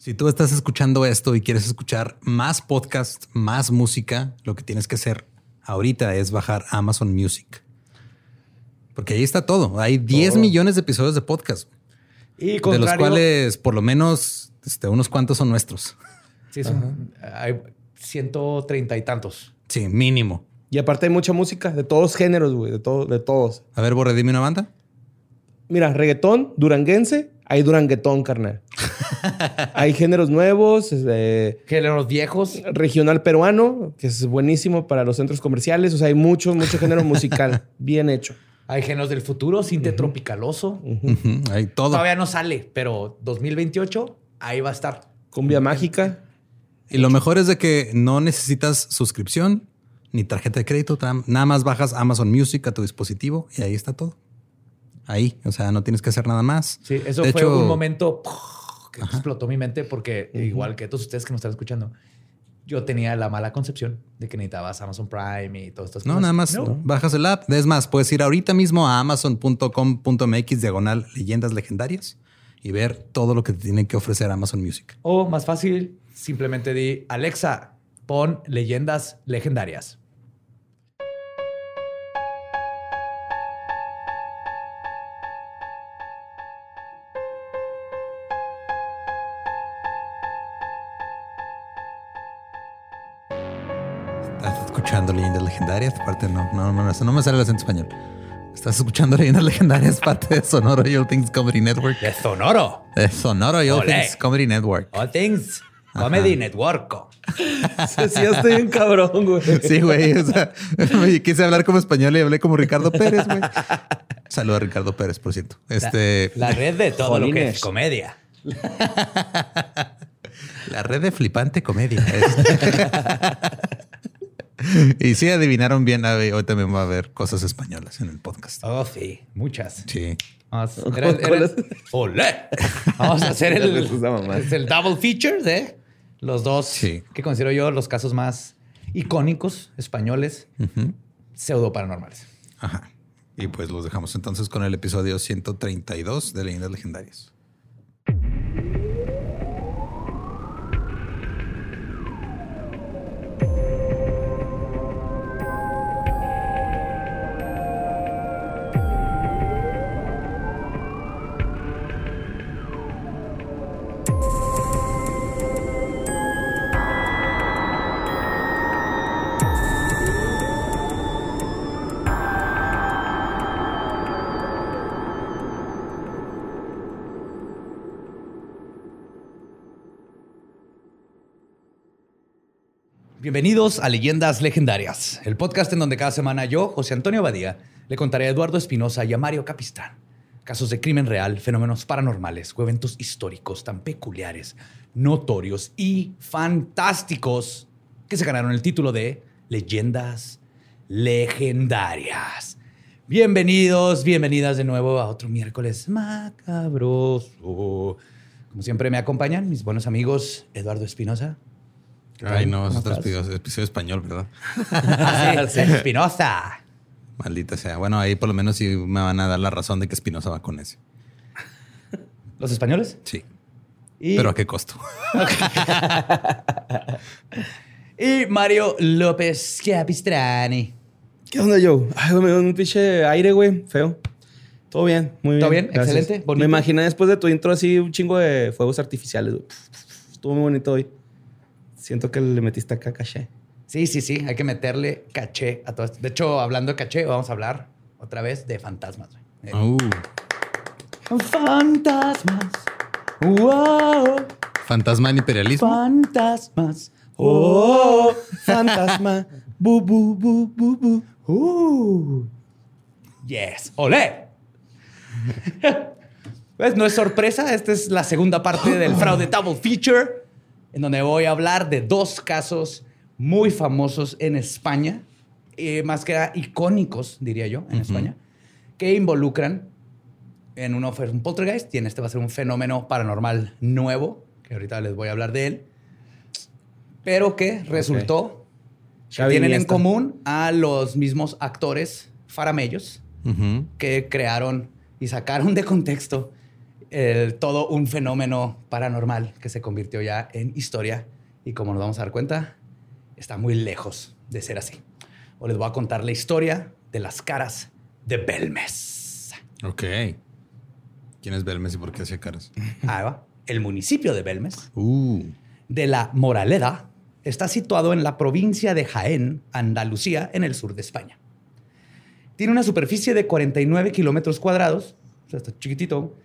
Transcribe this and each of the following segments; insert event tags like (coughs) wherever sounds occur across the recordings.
Si tú estás escuchando esto y quieres escuchar más podcast, más música, lo que tienes que hacer ahorita es bajar Amazon Music. Porque ahí está todo. Hay 10 millones de episodios de podcast. Y de los cuales por lo menos este, unos cuantos son nuestros. Sí, son, hay 130 y tantos. Sí, mínimo. Y aparte hay mucha música de todos géneros, güey, de, todo, de todos. A ver, Borre, dime una banda. Mira, reggaetón, duranguense, hay duranguetón, carnal. hay géneros nuevos, este, géneros viejos. Regional peruano, que es buenísimo para los centros comerciales. O sea, hay mucho, mucho género musical (laughs) bien hecho. Hay géneros del futuro, cinte tropicaloso. Hay todo. Todavía no sale, pero 2028 ahí va a estar. Cumbia mágica. Y lo mejor es de que no necesitas suscripción ni tarjeta de crédito. Nada más bajas Amazon Music a tu dispositivo y ahí está todo. Ahí, o sea, no tienes que hacer nada más. Sí, eso fue un momento que explotó mi mente porque igual que todos ustedes que nos están escuchando, yo tenía la mala concepción de que necesitabas Amazon Prime y todas estas cosas. No, nada más bajas el app. Es más, puedes ir ahorita mismo a amazon.com.mx diagonal leyendas legendarias y ver todo lo que te tiene que ofrecer Amazon Music. O más fácil, simplemente di Alexa, pon leyendas legendarias. Escuchando leyendas legendarias. Aparte, no, no, no, no me sale el acento español. Estás escuchando leyendas legendarias, (laughs) parte de Sonoro All Things Comedy Network. De Sonoro. De Sonoro All Things Comedy Network. All Things Comedy Network. (laughs) sí, yo estoy un cabrón, güey. Sí, güey. O sea, quise hablar como español y hablé como Ricardo Pérez, güey. Saludos a Ricardo Pérez, por cierto. Este... La, red de todo lo que es comedia. (laughs) La red de flipante comedia. (laughs) y sí adivinaron bien, hoy también va a haber cosas españolas en el podcast. Oh, sí, muchas. Sí. (laughs) ¡Olé! Vamos a hacer (laughs) el, el double feature de los dos que considero yo los casos más icónicos españoles pseudo paranormales. Ajá. Y pues los dejamos entonces con el episodio 132 de Leyendas Legendarias. Bienvenidos a Leyendas Legendarias, el podcast en donde cada semana yo, José Antonio Badía, le contaré a Eduardo Espinosa y a Mario Capistrán casos de crimen real, fenómenos paranormales o eventos históricos tan peculiares, notorios y fantásticos que se ganaron el título de Leyendas Legendarias. Bienvenidos, bienvenidas de nuevo a otro miércoles macabroso. Como siempre me acompañan mis buenos amigos Eduardo Espinosa. Ay, no, es otro episodio, español, ¿verdad? Ah, sí, (laughs) Espinosa. Maldita sea. Bueno, ahí por lo menos sí me van a dar la razón de que Espinosa va con ese. ¿Los españoles? Sí. Pero a qué costo. (laughs) y Mario López Capistrani. ¿Qué onda, Joe? Ay, me dio un pinche aire, güey. Feo. Todo bien, muy bien. ¿Todo bien? Excelente. Me imaginé después de tu intro así un chingo de fuegos artificiales. Estuvo muy bonito hoy. Siento que le metiste acá caché. Sí, sí, sí. Hay que meterle caché a todo esto. De hecho, hablando de caché, vamos a hablar otra vez de fantasmas. Eh. Uh. Fantasmas. Wow. Fantasma en imperialismo. Fantasmas. Oh, fantasma. (laughs) bu, bu, bu, bu, bu. Uh. Yes. ¡Olé! (laughs) pues no es sorpresa. Esta es la segunda parte del (gasps) fraude double feature en donde voy a hablar de dos casos muy famosos en España, eh, más que icónicos, diría yo, en España, que involucran en uno fue un poltergeist y en este va a ser un fenómeno paranormal nuevo, que ahorita les voy a hablar de él, pero que resultó que tienen en común a los mismos actores faramellos que crearon y sacaron de contexto el- todo un fenómeno paranormal que se convirtió ya en historia y como nos vamos a dar cuenta, está muy lejos de ser así. Hoy les voy a contar la historia de las caras de Belmes. Ok. ¿Quién es Belmes y por qué hacía caras? Ahí va. El municipio de Belmes, Uh. de la Moraleda, está situado en la provincia de Jaén, Andalucía, en el sur de España. Tiene una superficie de 49 kilómetros cuadrados, o sea, está chiquitito,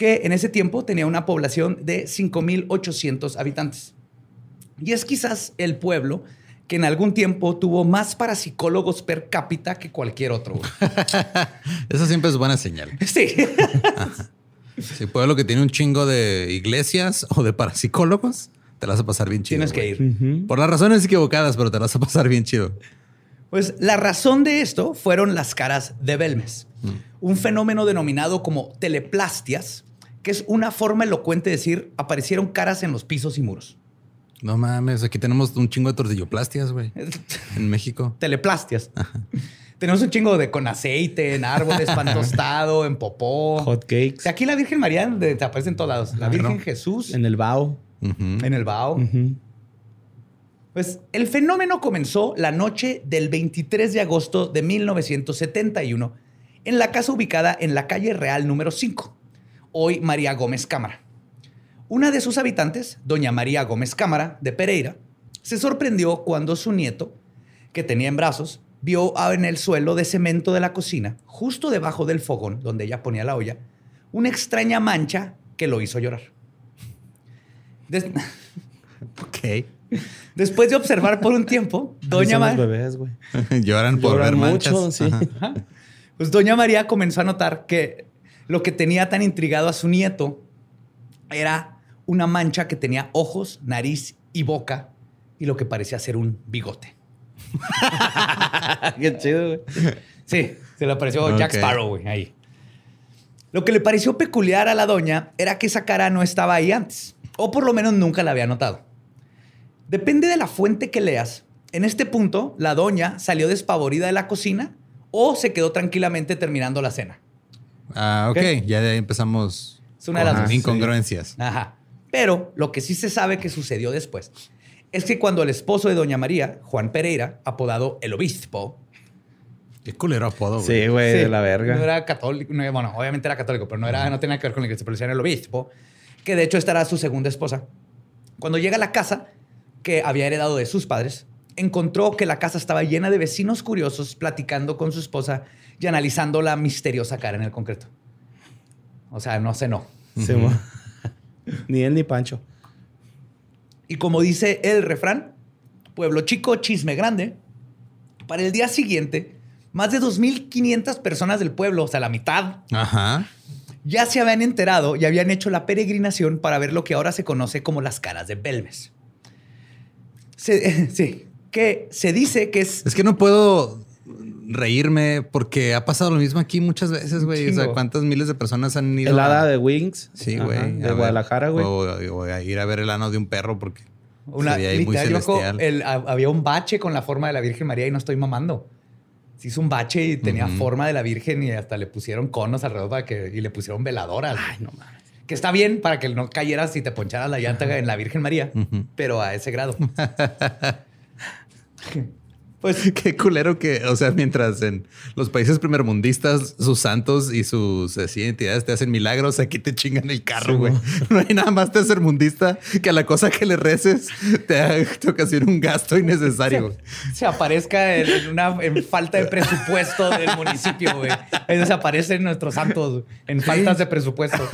que en ese tiempo tenía una población de 5.800 habitantes. Y es quizás el pueblo que en algún tiempo tuvo más parapsicólogos per cápita que cualquier otro. (laughs) Eso siempre es buena señal. Sí. Si pueblo que tiene un chingo de iglesias o de parapsicólogos, te la vas a pasar bien chido. Tienes que ir. Por las razones equivocadas, pero te la vas a pasar bien chido. Pues la razón de esto fueron las caras de Belmes, un fenómeno denominado como teleplastias, que es una forma elocuente de decir aparecieron caras en los pisos y muros. No mames, aquí tenemos un chingo de tortilloplastias, güey. (laughs) En México. Teleplastias. Tenemos un chingo de con aceite, en árboles, pan (laughs) tostado, en popó. Hot cakes. O sea, aquí la Virgen María de- te aparece en todos lados. La Ajá. Virgen Jesús En el bao. En el Bao. Pues el fenómeno comenzó la noche del 23 de agosto de 1971 en la casa ubicada en la calle Real número 5, hoy María Gómez Cámara. Una de sus habitantes, doña María Gómez Cámara de Pereira, se sorprendió cuando su nieto, que tenía en brazos, vio en el suelo de cemento de la cocina, justo debajo del fogón donde ella ponía la olla, una extraña mancha que lo hizo llorar. Des- (laughs) Ok. Después de observar por un tiempo, (laughs) Doña, Así son Ma- los bebés, güey. (laughs) Lloran por Lloran ver mucho, manchas. sí. Pues Doña María comenzó a notar que lo que tenía tan intrigado a su nieto era una mancha que tenía ojos, nariz y boca y lo que parecía ser un bigote. (laughs) Qué chido, güey. Sí, se le apareció Jack. Sparrow, güey, ahí. Lo que le pareció peculiar a la doña era que esa cara no estaba ahí antes, o por lo menos nunca la había notado. Depende de la fuente que leas. En este punto, la doña salió despavorida de la cocina o se quedó tranquilamente terminando la cena. Ah, ok. Ok. Ya de ahí empezamos Es una de las con dos. incongruencias. Ajá. Pero lo que sí se sabe que sucedió después es que cuando el esposo de doña María, Juan Pereira, apodado el obispo, Qué culero apodo, güey. Sí, güey, Sí, de la verga. No era católico, no, bueno, obviamente era católico, pero no, era, no tenía que ver con la iglesia, pero decían el obispo, que de hecho esta era su segunda esposa. Cuando llega a la casa que había heredado de sus padres, encontró que la casa estaba llena de vecinos curiosos platicando con su esposa y analizando la misteriosa cara en el concreto. O sea, no. Sí, mo- (laughs) ni él ni Pancho. Y como dice el refrán, pueblo chico, chisme grande, para el día siguiente, más de 2.500 personas del pueblo, o sea, la mitad, Ajá. ya se habían enterado y habían hecho la peregrinación para ver lo que ahora se conoce como las caras de Belmes. Se- (laughs) sí, que se dice que es... Es que no puedo reírme porque ha pasado lo mismo aquí muchas veces, güey. O sea, cuántas miles de personas han ido El a- de Wings. Sí, güey. De. Guadalajara, güey. O, a ir a ver el ano de un perro porque Una, literal, el- había un bache con la forma de la Virgen María y no estoy mamando. Se hizo un bache y tenía forma de la Virgen y hasta le pusieron conos alrededor para que, y le pusieron veladoras. Ay, no mames. Que está bien para que no cayeras y te poncharas la llanta en la Virgen María, pero a ese grado. (laughs) pues (laughs) Qué culero que, o sea, mientras en los países primermundistas sus santos y sus así, entidades te hacen milagros, aquí te chingan el carro, güey. (laughs) no hay nada más tercermundista que a la cosa que le reces te, ha- te ocasiona un gasto innecesario. güey. se aparezca en, en una en falta de presupuesto del municipio, güey. Ahí se aparecen nuestros santos en faltas de presupuesto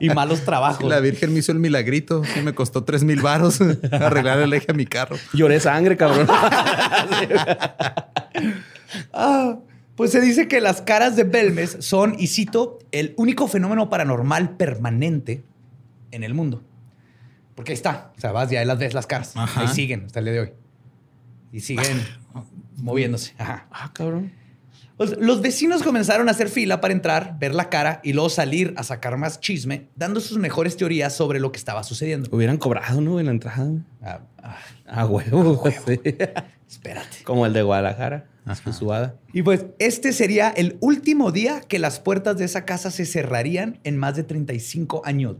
y malos trabajos. La Virgen me hizo el milagrito y me costó tres mil varos (laughs) arreglar el eje a mi carro. Lloré sangre, cabrón. Ah, pues se dice que las caras de Belmes son, y cito, el único fenómeno paranormal permanente en el mundo. Porque ahí está. O sea, vas y ahí las ves las caras. Ajá. Ahí siguen hasta el día de hoy. Y siguen moviéndose. Ajá. ah, cabrón. Pues, los vecinos comenzaron a hacer fila para entrar, ver la cara y luego salir a sacar más chisme, dando sus mejores teorías sobre lo que estaba sucediendo. Hubieran cobrado, ¿no? En la entrada. Ah, ah, Ah, huevo. sí. (laughs) espérate. Como el de Guadalajara. Y pues este sería el último día que las puertas de esa casa se cerrarían en más de 35 años.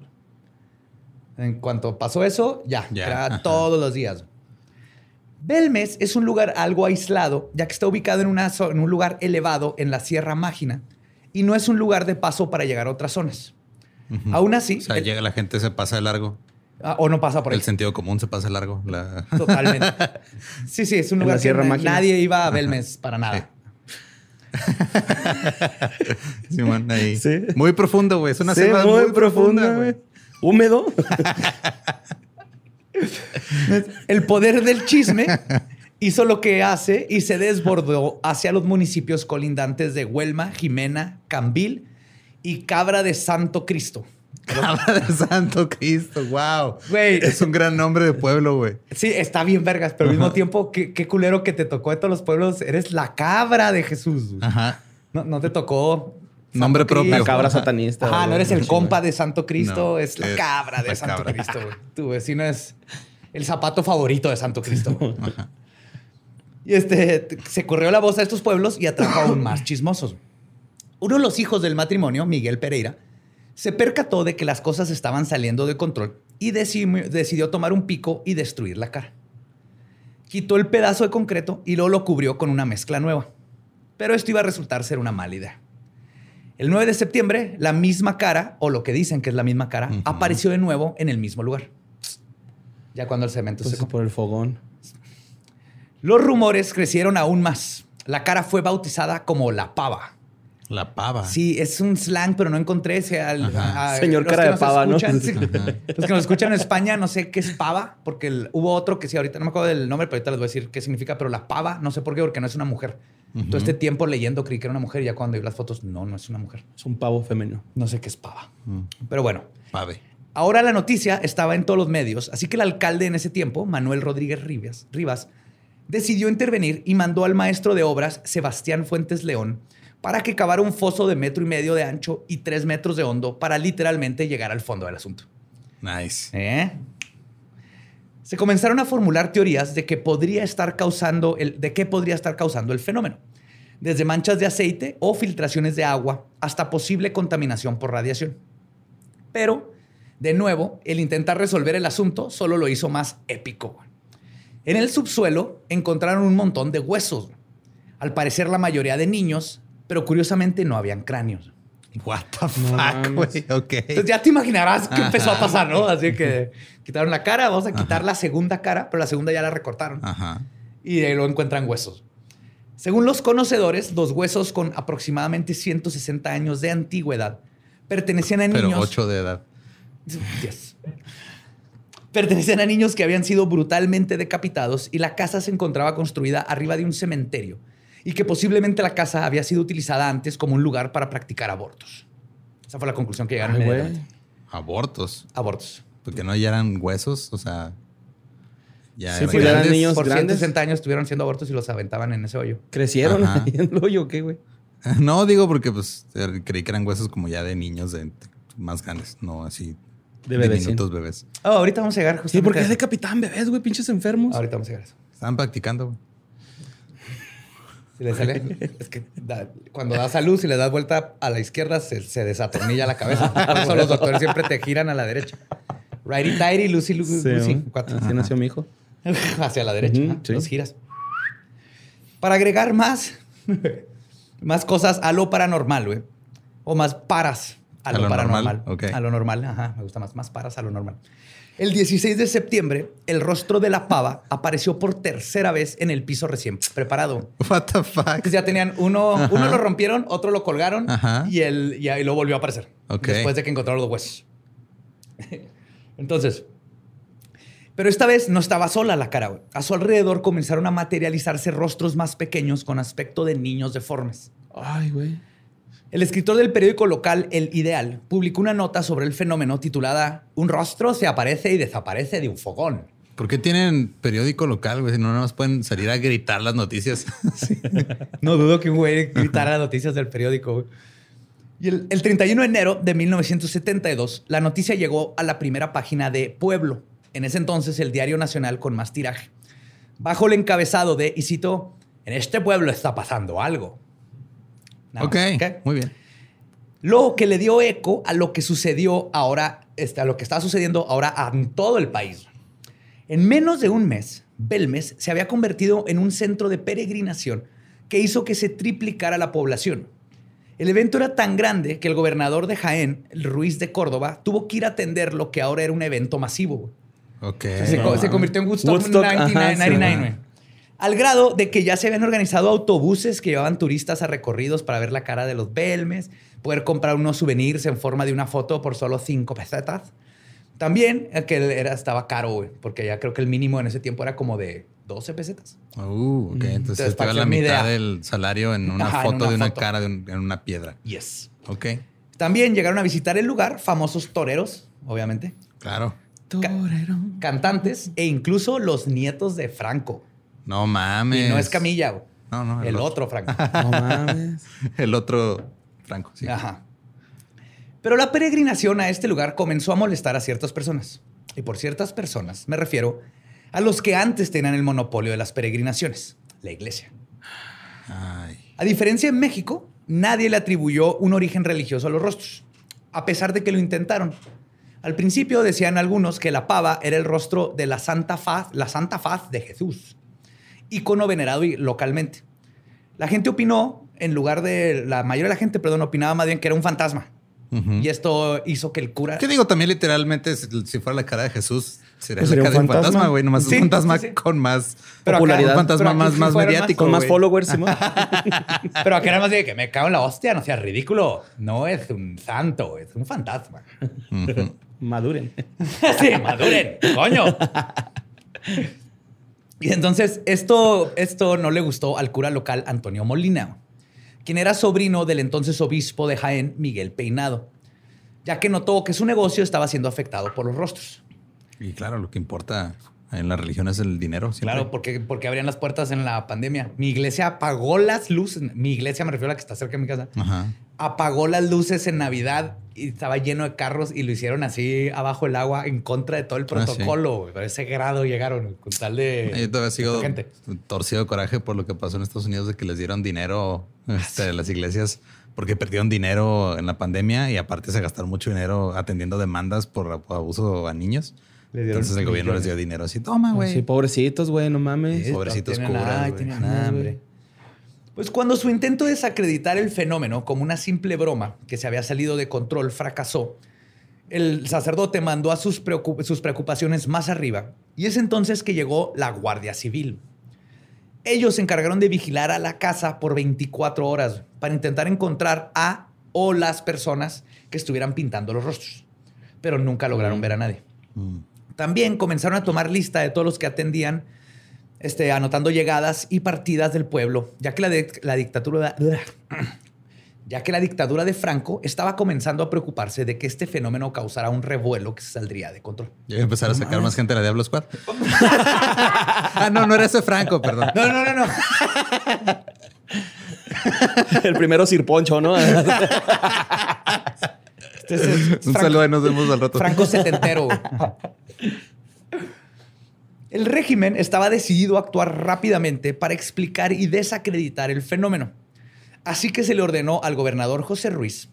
En cuanto pasó eso, ya, Ya, era ajá. todos los días. Belmes es un lugar algo aislado, ya que está ubicado en, una en un lugar elevado en la Sierra Mágina y no es un lugar de paso para llegar a otras zonas. Aún así, O sea, el- llega la gente, se pasa de largo. Ah, o no pasa por ahí. El sentido común se pasa largo. La... Totalmente. (laughs) Sí, sí, es un lugar la Sierra que na- Mágina. nadie iba a Belmes para nada. (laughs) Simón, ahí. Sí. Muy profundo, güey. Es una Sí, selva muy, muy, profunda, güey. Húmedo. (laughs) El poder del chisme hizo lo que hace y se desbordó hacia los municipios colindantes de Huelma, Jimena, Cambil y Cabra de Santo Cristo. (laughs) Cabra de Santo Cristo, wow. Güey. Es un gran nombre de pueblo, güey. Sí, está bien vergas, pero al mismo tiempo, qué, qué culero que te tocó de todos los pueblos. Eres la cabra de Jesús. Ajá. No, no te tocó... Santo Nombre propio. La cabra satanista. Ajá, güey. no eres el compa de Santo Cristo, No, es la es cabra de la Santo cabra. Cristo. güey. Tu vecino es el zapato favorito de Santo Cristo. Y este se corrió la voz a estos pueblos y atrajo aún más chismosos. Uno de los hijos del matrimonio, Miguel Pereira, se percató de que las cosas estaban saliendo de control y deci- decidió tomar un pico y destruir la cara. Quitó el pedazo de concreto y luego lo cubrió con una mezcla nueva. Pero esto iba a resultar ser una mala idea. El 9 de septiembre, la misma cara, o lo que dicen que es la misma cara, apareció de nuevo en el mismo lugar. Ya cuando el cemento Pues se... por el fogón. Los rumores crecieron aún más. La cara fue bautizada como la pava. La pava. Sí, es un slang, pero no encontré ese. al- a- Señor cara de pava, ¿no? sí. Los que nos escuchan en España, no sé qué es pava, porque el- hubo otro que sí, ahorita no me acuerdo del nombre, pero ahorita les voy a decir qué significa, pero la pava, no sé por qué, porque no es una mujer. Todo este tiempo leyendo creí que era una mujer y ya cuando vi las fotos, no, no es una mujer. Es un pavo femenino. No sé qué es pava. Mm. Pero bueno, Pave. Ahora la noticia estaba en todos los medios, así que el alcalde en ese tiempo, Manuel Rodríguez Rivas, Rivas, decidió intervenir y mandó al maestro de obras, Sebastián Fuentes León, para que cavara un foso de metro y medio de ancho y tres metros de hondo para literalmente llegar al fondo del asunto. Nice. ¿Eh? Se comenzaron a formular teorías de que podría estar causando el, de qué podría estar causando el fenómeno, desde manchas de aceite o filtraciones de agua hasta posible contaminación por radiación. Pero, de nuevo, el intentar resolver el asunto solo lo hizo más épico. En el subsuelo encontraron un montón de huesos, al parecer la mayoría de niños, pero curiosamente no habían cráneos. What the fuck, güey. Ok. Entonces ya te imaginarás qué Ajá. empezó a pasar, ¿no? Así que (laughs) quitaron la cara, vamos a quitar la segunda cara, pero la segunda ya la recortaron. Ajá. Y de ahí lo encuentran huesos. Según los conocedores, los huesos con aproximadamente 160 años de antigüedad pertenecían a Pero niños... ocho de edad. Yes. Pertenecían a niños que habían sido brutalmente decapitados y la casa se encontraba construida arriba de un cementerio y que posiblemente la casa había sido utilizada antes como un lugar para practicar abortos. Esa fue la conclusión que llegaron. Ay. Abortos. Abortos. Porque no ya eran huesos, o sea. Ya Sí, eran pues ya eran niños Por grandes. 160 años estuvieron haciendo abortos y los aventaban en ese hoyo. Crecieron Ajá. ahí en el hoyo, ¿qué, güey? (laughs) No, digo porque pues er, creí que eran huesos como ya de niños de más grandes, no así De bebés, minutos bebés. Oh, ahorita vamos a llegar Sí, justamente porque a es de capitán bebés, güey, pinches enfermos. Ahorita vamos a llegar a eso. Estaban practicando. güey. Si le sale, (laughs) es que da- cuando das a luz y le das vuelta a la izquierda, se, se desatornilla la cabeza. (laughs) Por eso los doctores siempre te giran a la derecha. Righty tighty, Lucy, Lucy, Sí, Lucy. ¿no? Cuatro. Así nació mi hijo. (laughs) Hacia la derecha. Los giras. Para agregar más, más cosas a lo paranormal, güey. O más paras a, A lo, lo paranormal. normal, ok. A lo normal, ajá. Me gusta más. Más paras a lo normal. El 16 de septiembre, el rostro de la pava apareció por tercera vez en el piso recién preparado. What the fuck. Ya tenían uno, Ajá. uno lo rompieron, otro lo colgaron Ajá. y él y ahí lo volvió a aparecer. Ok. Después de que encontraron los huesos. (laughs) Entonces, pero esta vez no estaba sola la cara. güey. A su alrededor comenzaron a materializarse rostros más pequeños con aspecto de niños deformes. Ay, güey. El escritor del periódico local El Ideal publicó una nota sobre el fenómeno titulada Un rostro se aparece y desaparece de un fogón. ¿Por qué tienen periódico local, güey? Si no, nada más pueden salir a gritar las noticias. (laughs) No dudo que un güey gritara las noticias del periódico. güey. Y el, el 31 de enero de 1972, la noticia llegó a la primera página de Pueblo, en ese entonces el diario nacional con más tiraje, bajo el encabezado de, y cito, en este pueblo está pasando algo. Nada Ok, muy bien. Lo que le dio eco a lo que sucedió ahora, este, a lo que está sucediendo ahora en todo el país. En menos de un mes, Belmes se había convertido en un centro de peregrinación que hizo que se triplicara la población. El evento era tan grande que el gobernador de Jaén, el Ruiz de Córdoba, tuvo que ir a atender lo que ahora era un evento masivo. güey. Ok. Se, co- se convirtió en Woodstock, Woodstock, ajá, 99, sí, 99, ajá. güey. Al grado de que ya se habían organizado autobuses que llevaban turistas a recorridos para ver la cara de los Belmes, poder comprar unos souvenirs en forma de una foto por solo cinco pesetas. También eh, que era, estaba caro, güey, porque ya creo que el mínimo en ese tiempo era como de 12 pesetas. Uh, ok. Entonces Entonces, te para va que la mitad idea. del salario en una Ajá, en foto una de una foto. cara de un- en una piedra. Yes. Ok. También llegaron a visitar el lugar famosos toreros, obviamente, Claro. Torero. cantantes e incluso los nietos de Franco. No mames. Y no es Camilla, güey. No, no. el otro Franco. (laughs) No mames. (laughs) El otro Franco, sí. Ajá. Pero la peregrinación a este lugar comenzó a molestar a ciertas personas. Y por ciertas personas me refiero a los que antes tenían el monopolio de las peregrinaciones, la iglesia. Ay. A diferencia en México, nadie le atribuyó un origen religioso a los rostros, a pesar de que lo intentaron. Al principio decían algunos que la pava era el rostro de la Santa Faz, la Santa Faz de Jesús, icono venerado y- localmente. La gente opinó, en lugar de la mayoría de la gente, perdón, opinaba más bien que era un fantasma. Y esto hizo que el cura. ¿Qué digo? También literalmente, si fuera la cara de Jesús, sería Pues la cara de un fantasma, güey. Nomás Sí, un fantasma sí, sí. con más Pero acá- popularidad. Un fantasma pero más, más mediático. Con más followers, Simón. (laughs) Pero acá era más de que me cago en la hostia, no seas ridículo. No es un santo, es un fantasma. Ujú. Maduren. (laughs) sí, maduren, coño. (laughs) Y entonces esto, esto no le gustó al cura local Antonio Molina, quien era sobrino del entonces obispo de Jaén, Miguel Peinado, ya que notó que su negocio estaba siendo afectado por los rostros. Y claro, lo que importa en la religión es el dinero. siempre. Claro, porque, porque abrían las puertas en la pandemia. Mi iglesia apagó las luces. Mi iglesia, me refiero a la que está cerca de mi casa. Ajá. Apagó las luces en Navidad y estaba lleno de carros y lo hicieron así abajo el agua en contra de todo el Ah, sí. protocolo. güey. A ese grado llegaron con tal de. Yo todavía sigo gente. torcido de coraje por lo que pasó en Estados Unidos de que les dieron dinero este, a las iglesias porque perdieron dinero en la pandemia y aparte se gastaron mucho dinero atendiendo demandas por abuso a niños. Entonces el gobierno les dio dinero así, toma, güey. Sí, pobrecitos, güey, no mames. Sí, pobrecitos tienen- güey. tienen hambre. Pues cuando su intento de desacreditar el fenómeno como una simple broma que se había salido de control fracasó, el sacerdote mandó a sus, preocup- sus preocupaciones más arriba y es entonces que llegó la Guardia Civil. Ellos se encargaron de vigilar a la casa por 24 horas para intentar encontrar a o las personas que estuvieran pintando los rostros, pero nunca lograron ver a nadie. Mm. También comenzaron a tomar lista de todos los que atendían, este, anotando llegadas y partidas del pueblo, ya que la, de- la dictadura, (clears throat) ya que la dictadura de Franco estaba comenzando a preocuparse de que este fenómeno causara un revuelo que se saldría de control. Ya voy a empezar a sacar más gente de la Diablo Squad. (laughs) ah, no, no era ese Franco, perdón. No, no, no, no. (laughs) El primero Sir Poncho, ¿no? (laughs) Este Un Franco- saludo y nos vemos al rato. Franco setentero. El régimen estaba decidido a actuar rápidamente para explicar y desacreditar el fenómeno. Así que se le ordenó al gobernador José Ruiz,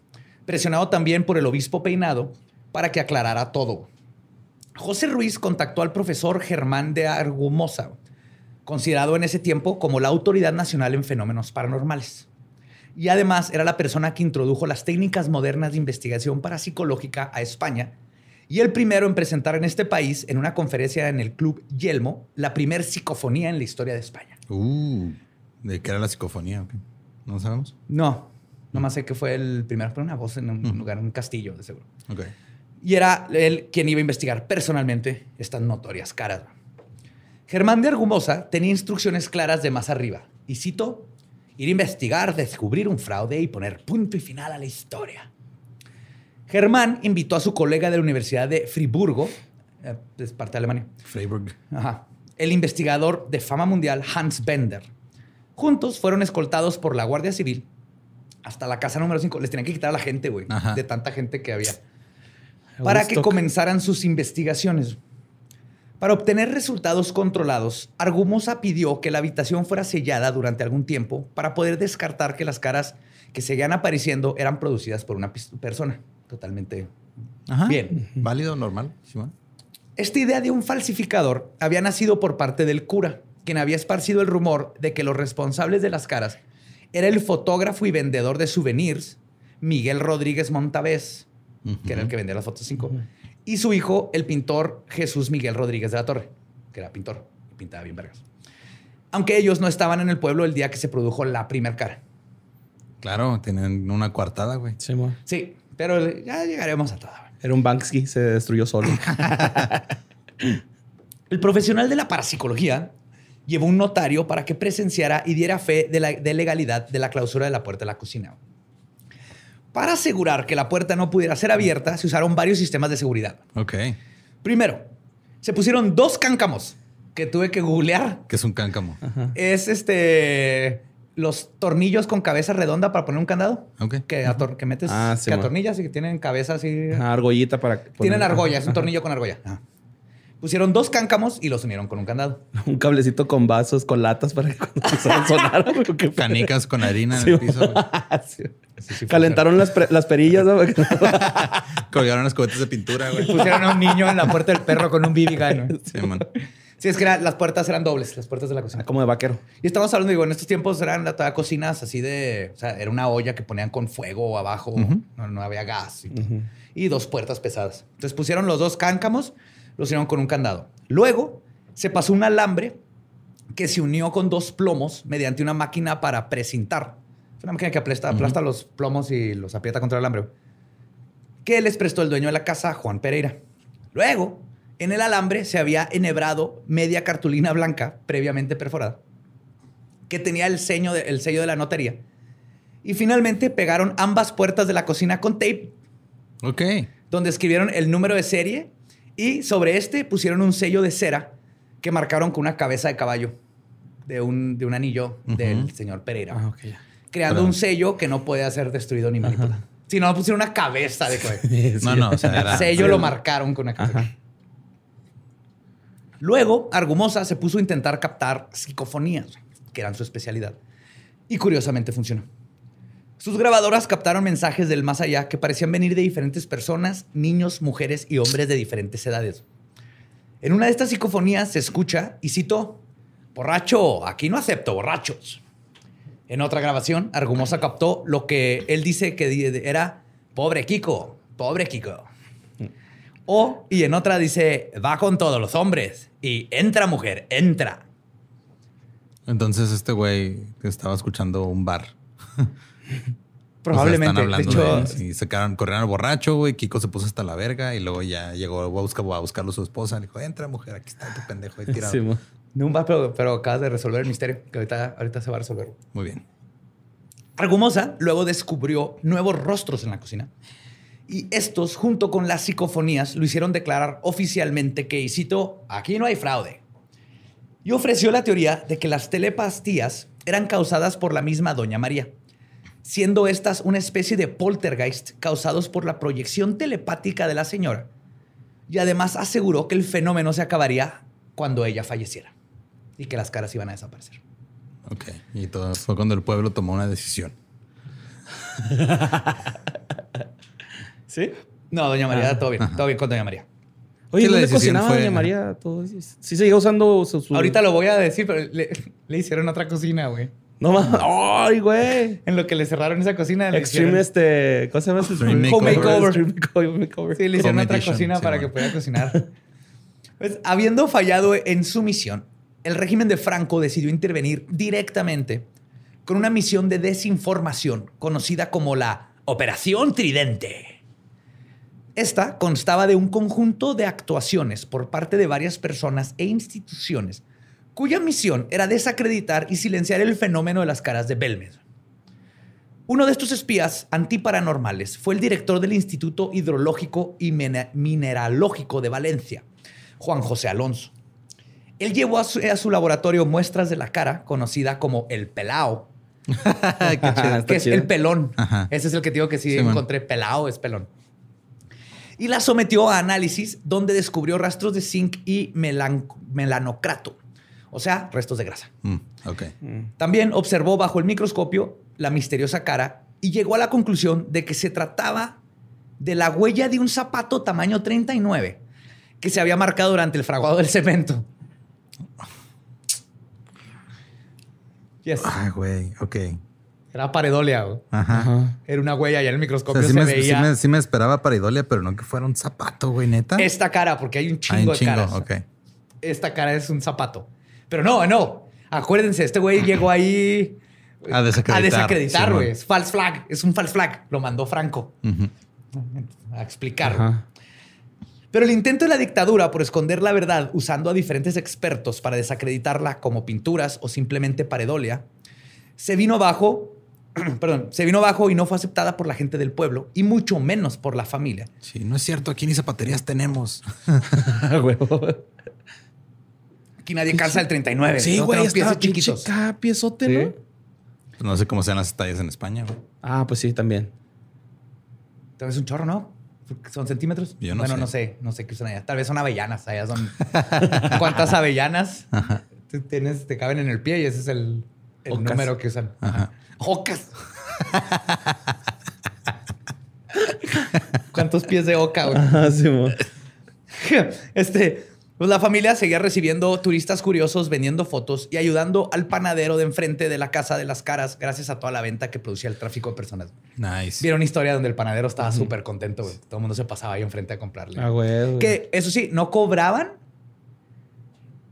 presionado también por el obispo Peinado, para que aclarara todo. José Ruiz contactó al profesor Germán de Argumosa, considerado en ese tiempo como la autoridad nacional en fenómenos paranormales. Y además era la persona que introdujo las técnicas modernas de investigación parapsicológica a España y el primero en presentar en este país, en una conferencia en el Club Yelmo, la primer psicofonía en la historia de España. Uh, ¿de qué era la psicofonía? ok? ¿No sabemos? No, nomás sé que fue el primero, fue una voz en un lugar, en un castillo, de seguro. Ok. Y era él quien iba a investigar personalmente estas notorias caras. Germán de Argumosa tenía instrucciones claras de más arriba. Y cito, ir a investigar, descubrir un fraude y poner punto y final a la historia. Germán invitó a su colega de la Universidad de Friburgo, eh, es parte de Alemania, Freiburg. Ajá. el investigador de fama mundial Hans Bender. Juntos fueron escoltados por la Guardia Civil hasta la casa número 5. Les tenían que quitar a la gente, güey, Ajá. de tanta gente que había para que comenzaran sus investigaciones. Para obtener resultados controlados, Argumosa pidió que la habitación fuera sellada durante algún tiempo para poder descartar que las caras que seguían apareciendo eran producidas por una persona. Totalmente Ajá. bien. Válido, normal. Simón. Esta idea de un falsificador había nacido por parte del cura, quien había esparcido el rumor de que los responsables de las caras era el fotógrafo y vendedor de souvenirs Miguel Rodríguez Montavés, que era el que vendía las fotos 5, y su hijo, el pintor Jesús Miguel Rodríguez de la Torre, que era pintor y pintaba bien vergas. Aunque ellos no estaban en el pueblo el día que se produjo la primer cara. Claro, tienen una coartada, güey. Sí. Sí, pero ya llegaremos a todo. Era un Banksy, se destruyó solo. (laughs) El profesional de la parapsicología llevó un notario para que presenciara y diera fe de la de legalidad de la clausura de la puerta de la cocina. Para asegurar que la puerta no pudiera ser abierta, se usaron varios sistemas de seguridad. Ok. Primero, se pusieron dos cáncamos que tuve que googlear. Que es un cáncamo. Es este los tornillos con cabeza redonda para poner un candado. Ok. Que, ator- que metes, Ah, sí, que atornillas y que tienen cabeza así. Ajá, argollita para. Tienen argolla, es un tornillo con argolla. Pusieron dos cáncamos y los unieron con un candado. (laughs) Un cablecito con vasos, con latas para que cuando (laughs) empezaran a sonar. Canicas con harina en Sí, el piso. güey. (laughs) Sí. Sí, sí, Calentaron las, pre- las perillas. ¿no? Colgaron las cubetas de pintura, güey. Pusieron a un niño en la puerta del perro con un BB gun. ¿no? Sí, man. Sí, es que era- las puertas eran dobles, las puertas de la cocina. Como de vaquero. Y estamos hablando, digo, en estos tiempos eran cocinas así de... O sea, era una olla que ponían con fuego abajo, no, no había gas. Y dos puertas pesadas. Entonces pusieron los dos cáncamos, los hicieron con un candado. Luego se pasó un alambre que se unió con dos plomos mediante una máquina para precintar. Es una máquina que aplasta, aplasta los plomos y los aprieta contra el alambre. Que les prestó el dueño de la casa, Juan Pereira. Luego, en el alambre se había enhebrado media cartulina blanca previamente perforada que tenía el, sello de, el sello de la notaría. Y finalmente pegaron ambas puertas de la cocina con tape, Ok. donde escribieron el número de serie y sobre este pusieron un sello de cera que marcaron con una cabeza de caballo de un, de un anillo del señor Pereira, Ah, ok, ya. creando Claro. un sello que no podía ser destruido ni manipulado. Si no, pusieron una cabeza de caballo. (laughs) No, no, o sea, El era. sello lo marcaron con una cabeza. Ajá. Luego, Argumosa se puso a intentar captar psicofonías, que eran su especialidad. Y curiosamente funcionó. Sus grabadoras captaron mensajes del más allá que parecían venir de diferentes personas, niños, mujeres y hombres de diferentes edades. En una de estas psicofonías se escucha, y cito, borracho, aquí no acepto borrachos. En otra grabación, Argumosa captó lo que él dice que era, pobre Kiko, pobre Kiko. O, y en otra dice, va con todos los hombres. Y entra, mujer, entra. Entonces este güey estaba escuchando un bar. (laughs) Probablemente. O sea, están de hablando hecho, de- y se quedaron, corrieron al borracho, güey. Kiko se puso hasta la verga y luego ya llegó a, buscar, a buscarlo su esposa. Le dijo, entra, mujer, aquí está tu pendejo ahí tirado. (laughs) Sí, no un bar, pero, pero acabas de resolver el misterio, que ahorita, ahorita se va a resolver. Muy bien. Argumosa luego descubrió nuevos rostros en la cocina. Y estos, junto con las psicofonías, lo hicieron declarar oficialmente que, y cito, aquí no hay fraude. Y ofreció la teoría de que las telepastías eran causadas por la misma Doña María, siendo estas una especie de poltergeist causados por la proyección telepática de la señora. Y además aseguró que el fenómeno se acabaría cuando ella falleciera y que las caras iban a desaparecer. Ok. Y todo fue cuando el pueblo tomó una decisión. (laughs) ¿Sí? No, Doña María, todo bien, todo bien con Doña María. Oye, Sí, la ¿dónde decisión cocinaba fue- Doña María todo eso? Sí seguía usando su... su- Ahorita lo voy a decir, pero le, le hicieron otra cocina, güey. No mames. ¡Ay, güey! En lo que le cerraron esa cocina. le Extreme hicieron- este... ¿Cómo se llama? ese? Extreme Home makeover. makeover. Extreme makeover, makeover. Sí, le hicieron Home otra edition, cocina sí, para bueno. que pudiera cocinar. Pues, habiendo fallado en su misión, el régimen de Franco decidió intervenir directamente con una misión de desinformación conocida como la Operación Tridente. Esta constaba de un conjunto de actuaciones por parte de varias personas e instituciones cuya misión era desacreditar y silenciar el fenómeno de las caras de Belmed. Uno de estos espías antiparanormales fue el director del Instituto Hidrológico y Mine- Mineralógico de Valencia, Juan José Alonso. Él llevó a su, a su laboratorio muestras de la cara, conocida como el pelao, (laughs) que es chido. el pelón. Ajá. Ese es el que te digo que sí, Sí, man. encontré pelao, es pelón. Y la sometió a análisis donde descubrió rastros de zinc y melan- melanocrato, o sea, restos de grasa. Mm. También observó bajo el microscopio la misteriosa cara y llegó a la conclusión de que se trataba de la huella de un zapato tamaño 39 que se había marcado durante el fraguado del cemento. Yes. Ay, güey. Ok. Era paredolia. güey. Ajá. Ajá. Era una huella y en el O microscopio sea, sí se me, veía sí me- sí me esperaba paridolia, pero no que fuera un zapato, güey, neta. esta cara, porque hay un Hay chingo un de caras. ok. Esta cara es un zapato. Pero no, no. Acuérdense, este güey llegó ahí A desacreditar. a güey. Es false flag. Es un false flag. Lo mandó Franco a explicar. Ajá. Pero el intento de la dictadura por esconder la verdad usando a diferentes expertos para desacreditarla como pinturas o simplemente paredolia, se vino abajo, (clears throat) perdón, se vino abajo y no fue aceptada por la gente del pueblo y mucho menos por la familia. Sí, no es cierto. Aquí ni zapaterías tenemos. (laughs) Huevo. Aquí nadie calza el 39. Sí, ¿no? güey, está chiquitos. piezote, Sí. ¿no? Pues no sé cómo sean las tallas en España, güey. Ah, pues sí, también. Tal vez un chorro, ¿no? ¿Son centímetros? Yo no bueno, sé. no sé. No sé qué usan allá. Tal vez son avellanas. Allá son... (laughs) ¿Cuántas avellanas tú tienes, te caben en el pie? Y ese es el, el Ocas. número que usan. Ajá. Ocas. (laughs) ¿Cuántos pies de oca, güey? Ajá, sí. (laughs) Este, pues la familia seguía recibiendo turistas curiosos, vendiendo fotos y ayudando al panadero de enfrente de la casa de las caras, gracias a toda la venta que producía el tráfico de personas. Nice. Vieron una historia donde el panadero estaba súper contento, güey. Todo el mundo se pasaba ahí enfrente a comprarle. Ah, güey. Que eso sí, no cobraban.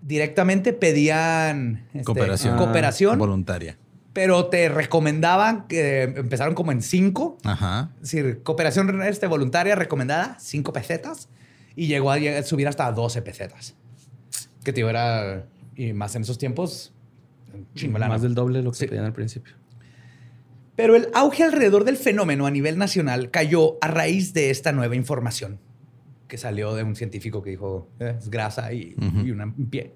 Directamente pedían este, Cooperación. cooperación, Voluntaria. pero te recomendaban que empezaron como en cinco. Ajá. Es decir, cooperación este, voluntaria recomendada, 5 pesetas. Y llegó a subir hasta 12 pesetas. Que te era... Y más en esos tiempos, un chingo de lana. Más del doble de lo que Sí. pedían al principio. Pero el auge alrededor del fenómeno a nivel nacional cayó a raíz de esta nueva información que salió de un científico que dijo "Eh, es grasa y, Ujú. y una- un pie.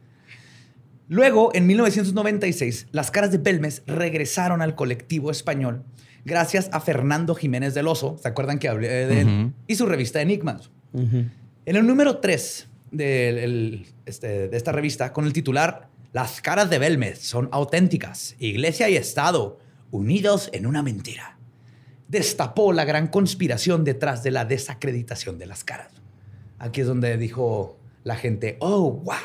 Luego, en 1996, las caras de Belmes regresaron al colectivo español gracias a Fernando Jiménez del Oso. ¿Se acuerdan que hablé de él? Y su revista Enigmas. En el número 3 de, el- este, de esta revista, con el titular Las caras de Belmez son auténticas, Iglesia y Estado unidos en una mentira, destapó la gran conspiración detrás de la desacreditación de las caras. Aquí es donde dijo la gente, oh, what?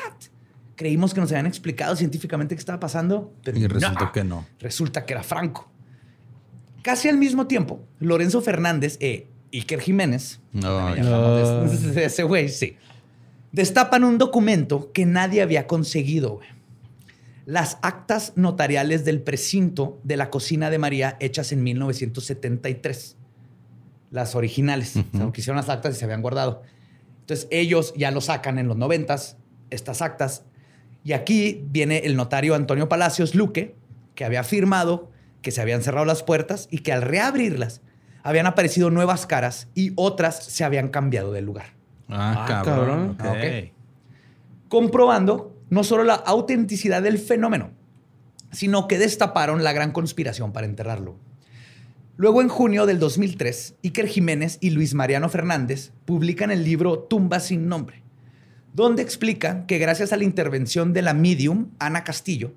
Creímos que nos habían explicado científicamente qué estaba pasando, pero Y resultó no. que no. Resulta que era Franco. Casi al mismo tiempo, Lorenzo Fernández e Iker Jiménez, No, ya hablamos de- No. de ese güey, sí, destapan un documento que nadie había conseguido. güey. Las actas notariales del precinto de la cocina de María hechas en 1973. Las originales. O sea, Ujú. que hicieron las actas y se habían guardado. Entonces ellos ya lo sacan en los noventas, estas actas. Y aquí viene el notario Antonio Palacios Luque, que había afirmado que se habían cerrado las puertas y que al reabrirlas habían aparecido nuevas caras y otras se habían cambiado de lugar. Ah, Ah, cabrón. Ah. Comprobando no solo la autenticidad del fenómeno, sino que destaparon la gran conspiración para enterrarlo. Luego, en junio del 2003, Iker Jiménez y Luis Mariano Fernández publican el libro Tumba sin nombre, donde explican que gracias a la intervención de la medium Ana Castillo,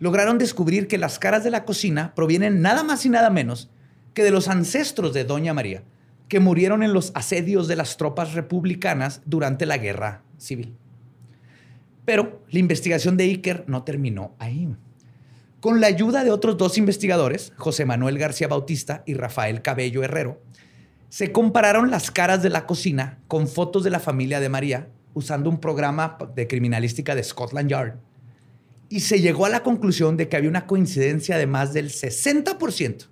lograron descubrir que las caras de la cocina provienen nada más y nada menos que de los ancestros de Doña María, que murieron en los asedios de las tropas republicanas durante la guerra civil. Pero la investigación de Iker no terminó ahí. Con la ayuda de otros dos investigadores, José Manuel García Bautista y Rafael Cabello Herrero, se compararon las caras de la cocina con fotos de la familia de María usando un programa de criminalística de Scotland Yard. Y se llegó a la conclusión de que había una coincidencia de más del 60%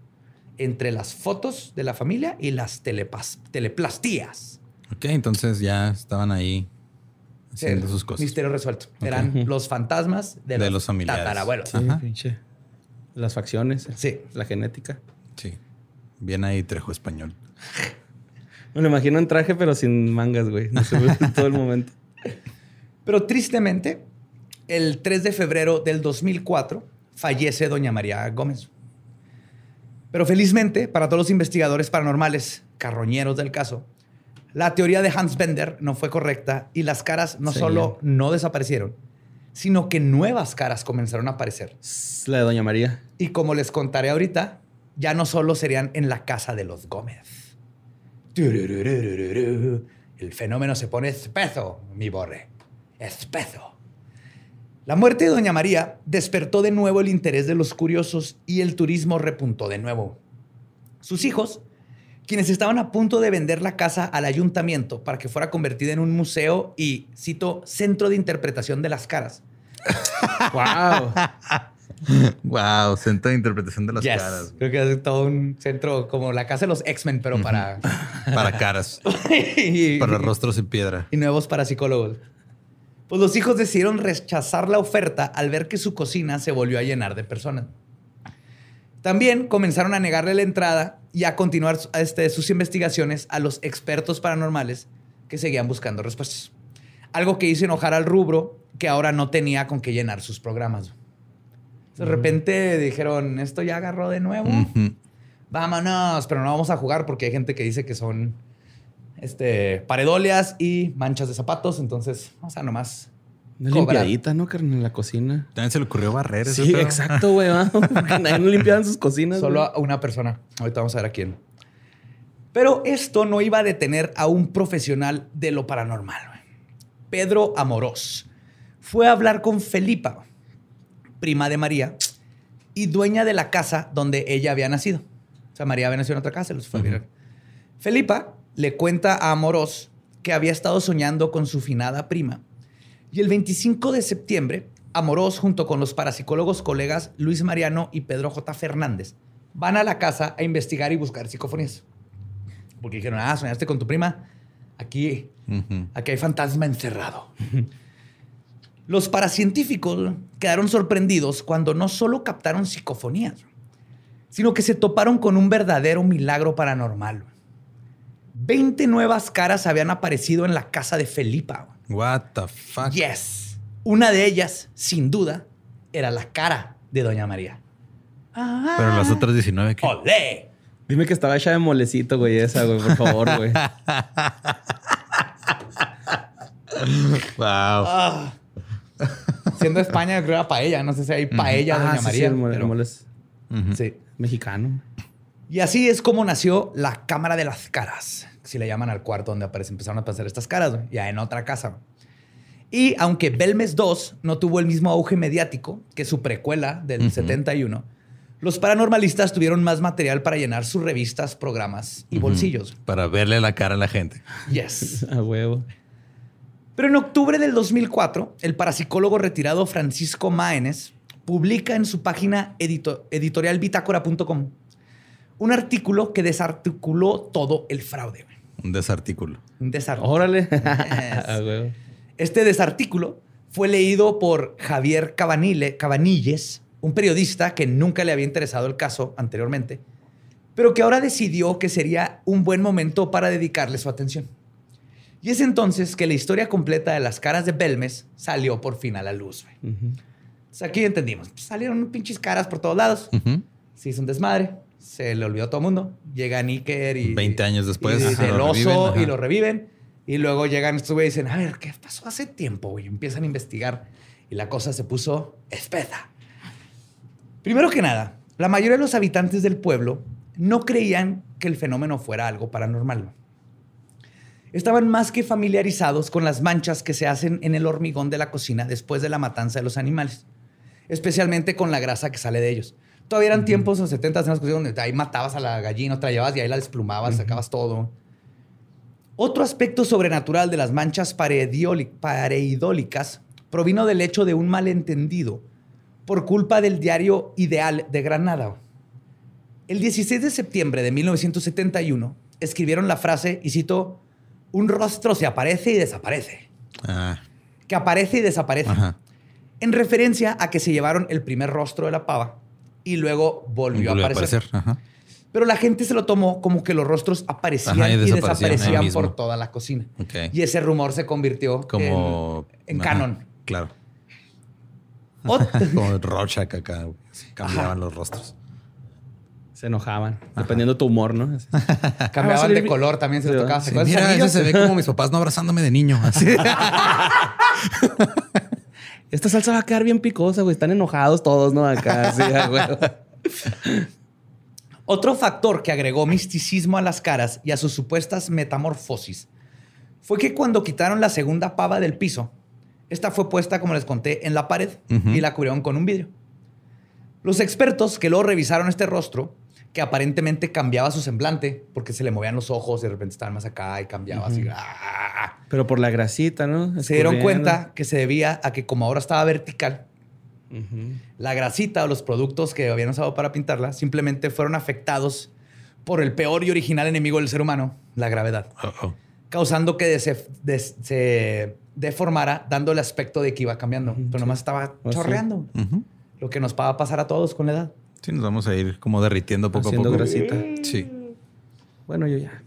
entre las fotos de la familia y las teleplastías. Ok, entonces ya estaban ahí haciendo Sí, sus cosas. Misterio resuelto. Eran los fantasmas de, De los familiares. tatarabuelos. Sí, Ajá. pinche. Las facciones. Sí. La genética. Sí. Bien ahí Trejo español. (laughs) Me lo imagino en traje, pero sin mangas, güey. No se ve todo el momento. (laughs) Pero tristemente, el 3 de febrero del 2004 fallece doña María Gómez. Pero felizmente, para todos los investigadores paranormales, carroñeros del caso, La teoría de Hans Bender no fue correcta y las caras no solo no desaparecieron, sino que nuevas caras comenzaron a aparecer. La de Doña María. Y como les contaré ahorita, ya no solo serían en la casa de los Gómez. El fenómeno se pone espeso, mi borre. Espeso. La muerte de Doña María despertó de nuevo el interés de los curiosos y el turismo repuntó de nuevo. Sus hijos, quienes estaban a punto de vender la casa al ayuntamiento para que fuera convertida en un museo y, cito, centro de interpretación de las caras, (laughs) ¡Wow! Wow, centro de interpretación de las Yes. caras. Creo que es todo un centro como la casa de los X-Men, pero para, (laughs) Para caras. (laughs) y, para rostros en piedra. y nuevos para psicólogos. Pues los hijos decidieron rechazar la oferta al ver que su cocina se volvió a llenar de personas. También comenzaron a negarle la entrada y a continuar este, sus investigaciones a los expertos paranormales que seguían buscando respuestas. Algo que hizo enojar al rubro que ahora no tenía con qué llenar sus programas. De repente dijeron, esto ya agarró de nuevo. Vámonos, pero no vamos a jugar porque hay gente que dice que son este, paredolias y manchas de zapatos. Entonces, vamos a nomás. Una Cobrar. limpiadita, ¿no, carnal? En la cocina. También se le ocurrió barrer Sí, pedo. exacto, güey. (laughs) (laughs) nadie no limpiaba en sus cocinas. Solo a una persona. Ahorita vamos a ver a quién. Pero esto no iba a detener a un profesional de lo paranormal. güey. Pedro Amorós fue a hablar con Felipa, prima de María y dueña de la casa donde ella había nacido. O sea, María había nacido en otra casa y los fue a mirar. Felipa le cuenta a Amorós que había estado soñando con su finada prima. Y el 25 de septiembre, Amorós, junto con los parapsicólogos colegas Luis Mariano y Pedro J. Fernández, van a la casa a investigar y buscar psicofonías. Porque dijeron, ah, soñaste con tu prima. Aquí, aquí hay fantasma encerrado. Los paracientíficos quedaron sorprendidos cuando no solo captaron psicofonías, sino que se toparon con un verdadero milagro paranormal. 20 nuevas caras habían aparecido en la casa de Felipa. What the fuck. Yes. Una de ellas, sin duda, era la cara de Doña María. Pero las otras 19 que. ¡Olé! Dime que estaba hecha de molecito, güey, esa, güey, por favor, güey. (laughs) Wow. Ah. Siendo España, creo que era paella. No sé si hay paella Doña Ah, sí, sí, María. el mole- el pero- mole es Ujú. sí. mexicano. Y así es como nació la Cámara de las Caras. Si le llaman al cuarto donde aparecen, empezaron a pasar estas caras, güey, ya en otra casa. Y aunque Belmes 2 no tuvo el mismo auge mediático que su precuela del 71, los paranormalistas tuvieron más material para llenar sus revistas, programas y bolsillos. Para verle la cara a la gente. Yes. (laughs) A huevo. Pero en octubre del 2004, el parapsicólogo retirado Francisco Máenes publica en su página edito- editorialbitácora.com un artículo que desarticuló todo el fraude. Un desartículo. Un desartículo. Órale. Yes. (laughs) Este desartículo fue leído por Javier Cabanile, Cabanilles, un periodista que nunca le había interesado el caso anteriormente, pero que ahora decidió que sería un buen momento para dedicarle su atención. Y es entonces que la historia completa de las caras de Belmes salió por fin a la luz. güey. Ujú. Entonces aquí entendimos. Pues, salieron pinches caras por todos lados. Ujú. Se hizo un desmadre. Se le olvidó a todo el mundo. Llega Nicker y... 20 años después, (laughs) Y ajá, oso reviven, ajá. y lo reviven. Y luego llegan estos güeyes y dicen, a ver, ¿qué pasó hace tiempo? güey?" Y empiezan a investigar. Y la cosa se puso espesa. Primero que nada, la mayoría de los habitantes del pueblo no creían que el fenómeno fuera algo paranormal. Estaban más que familiarizados con las manchas que se hacen en el hormigón de la cocina después de la matanza de los animales, especialmente con la grasa que sale de ellos. Todavía eran tiempos, en los 70 en las cocinas donde ahí matabas a la gallina, otra llevabas y ahí la desplumabas, sacabas todo. Otro aspecto sobrenatural de las manchas pareidólicas provino del hecho de un malentendido por culpa del diario Ideal de Granada. El 16 de septiembre de 1971 escribieron la frase, y cito, un rostro se aparece y desaparece. Ah, Que aparece y desaparece. ajá. En referencia a que se llevaron el primer rostro de la pava y luego volvió, Volvió a aparecer. Ajá. Pero la gente se lo tomó como que los rostros aparecían Ajá, y y desaparecían por toda la cocina. Ok. Y ese rumor se convirtió Como. en, canon. Claro. (laughs) Ot- (laughs) Como Rorschach acá. Cambiaban Ajá. los rostros. Se enojaban, dependiendo de tu humor, ¿no? (laughs) Cambiaban salir de color también se Sí, tocaba. ¿Se Sí, mira, ese se ve como mis papás no abrazándome de niño. Así. Esta salsa va a quedar bien picosa, güey. Están enojados todos, ¿no? Acá, sí, huevo. (laughs) Otro factor que agregó misticismo a las caras y a sus supuestas metamorfosis fue que cuando quitaron la segunda pava del piso, esta fue puesta, como les conté, en la pared y la cubrieron con un vidrio. Los expertos que luego revisaron este rostro, que aparentemente cambiaba su semblante, porque se le movían los ojos, de repente estaban más acá y cambiaba así. ¡ah! Pero por la grasita, ¿no? Se dieron cuenta que se debía a que como ahora estaba vertical, la grasita o los productos que habían usado para pintarla simplemente fueron afectados por el peor y original enemigo del ser humano, la gravedad, causando que se, deformara dando el aspecto de que iba cambiando, pero nomás estaba chorreando, lo que nos va a pasar a todos con la edad. Sí, nos vamos a ir como derritiendo poco Haciendo a poco. grasita. Sí. Bueno, yo ya.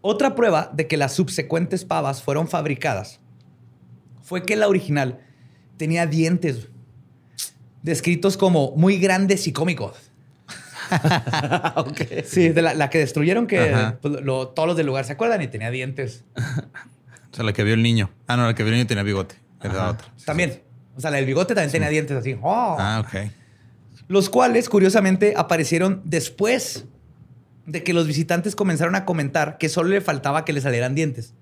Otra prueba de que las subsecuentes pavas fueron fabricadas fue que la original tenía dientes descritos como muy grandes y cómicos. (laughs) Sí, de la, la que destruyeron que pues, lo- todos los del lugar se acuerdan y tenía dientes. O sea, la que vio el niño. Ah, no, la que vio el niño tenía bigote. Era la otra. También. Sea, la del bigote también tenía dientes así. ¡Oh! Ah, ok. Los cuales, curiosamente, aparecieron después de que los visitantes comenzaron a comentar que solo le faltaba que le salieran dientes.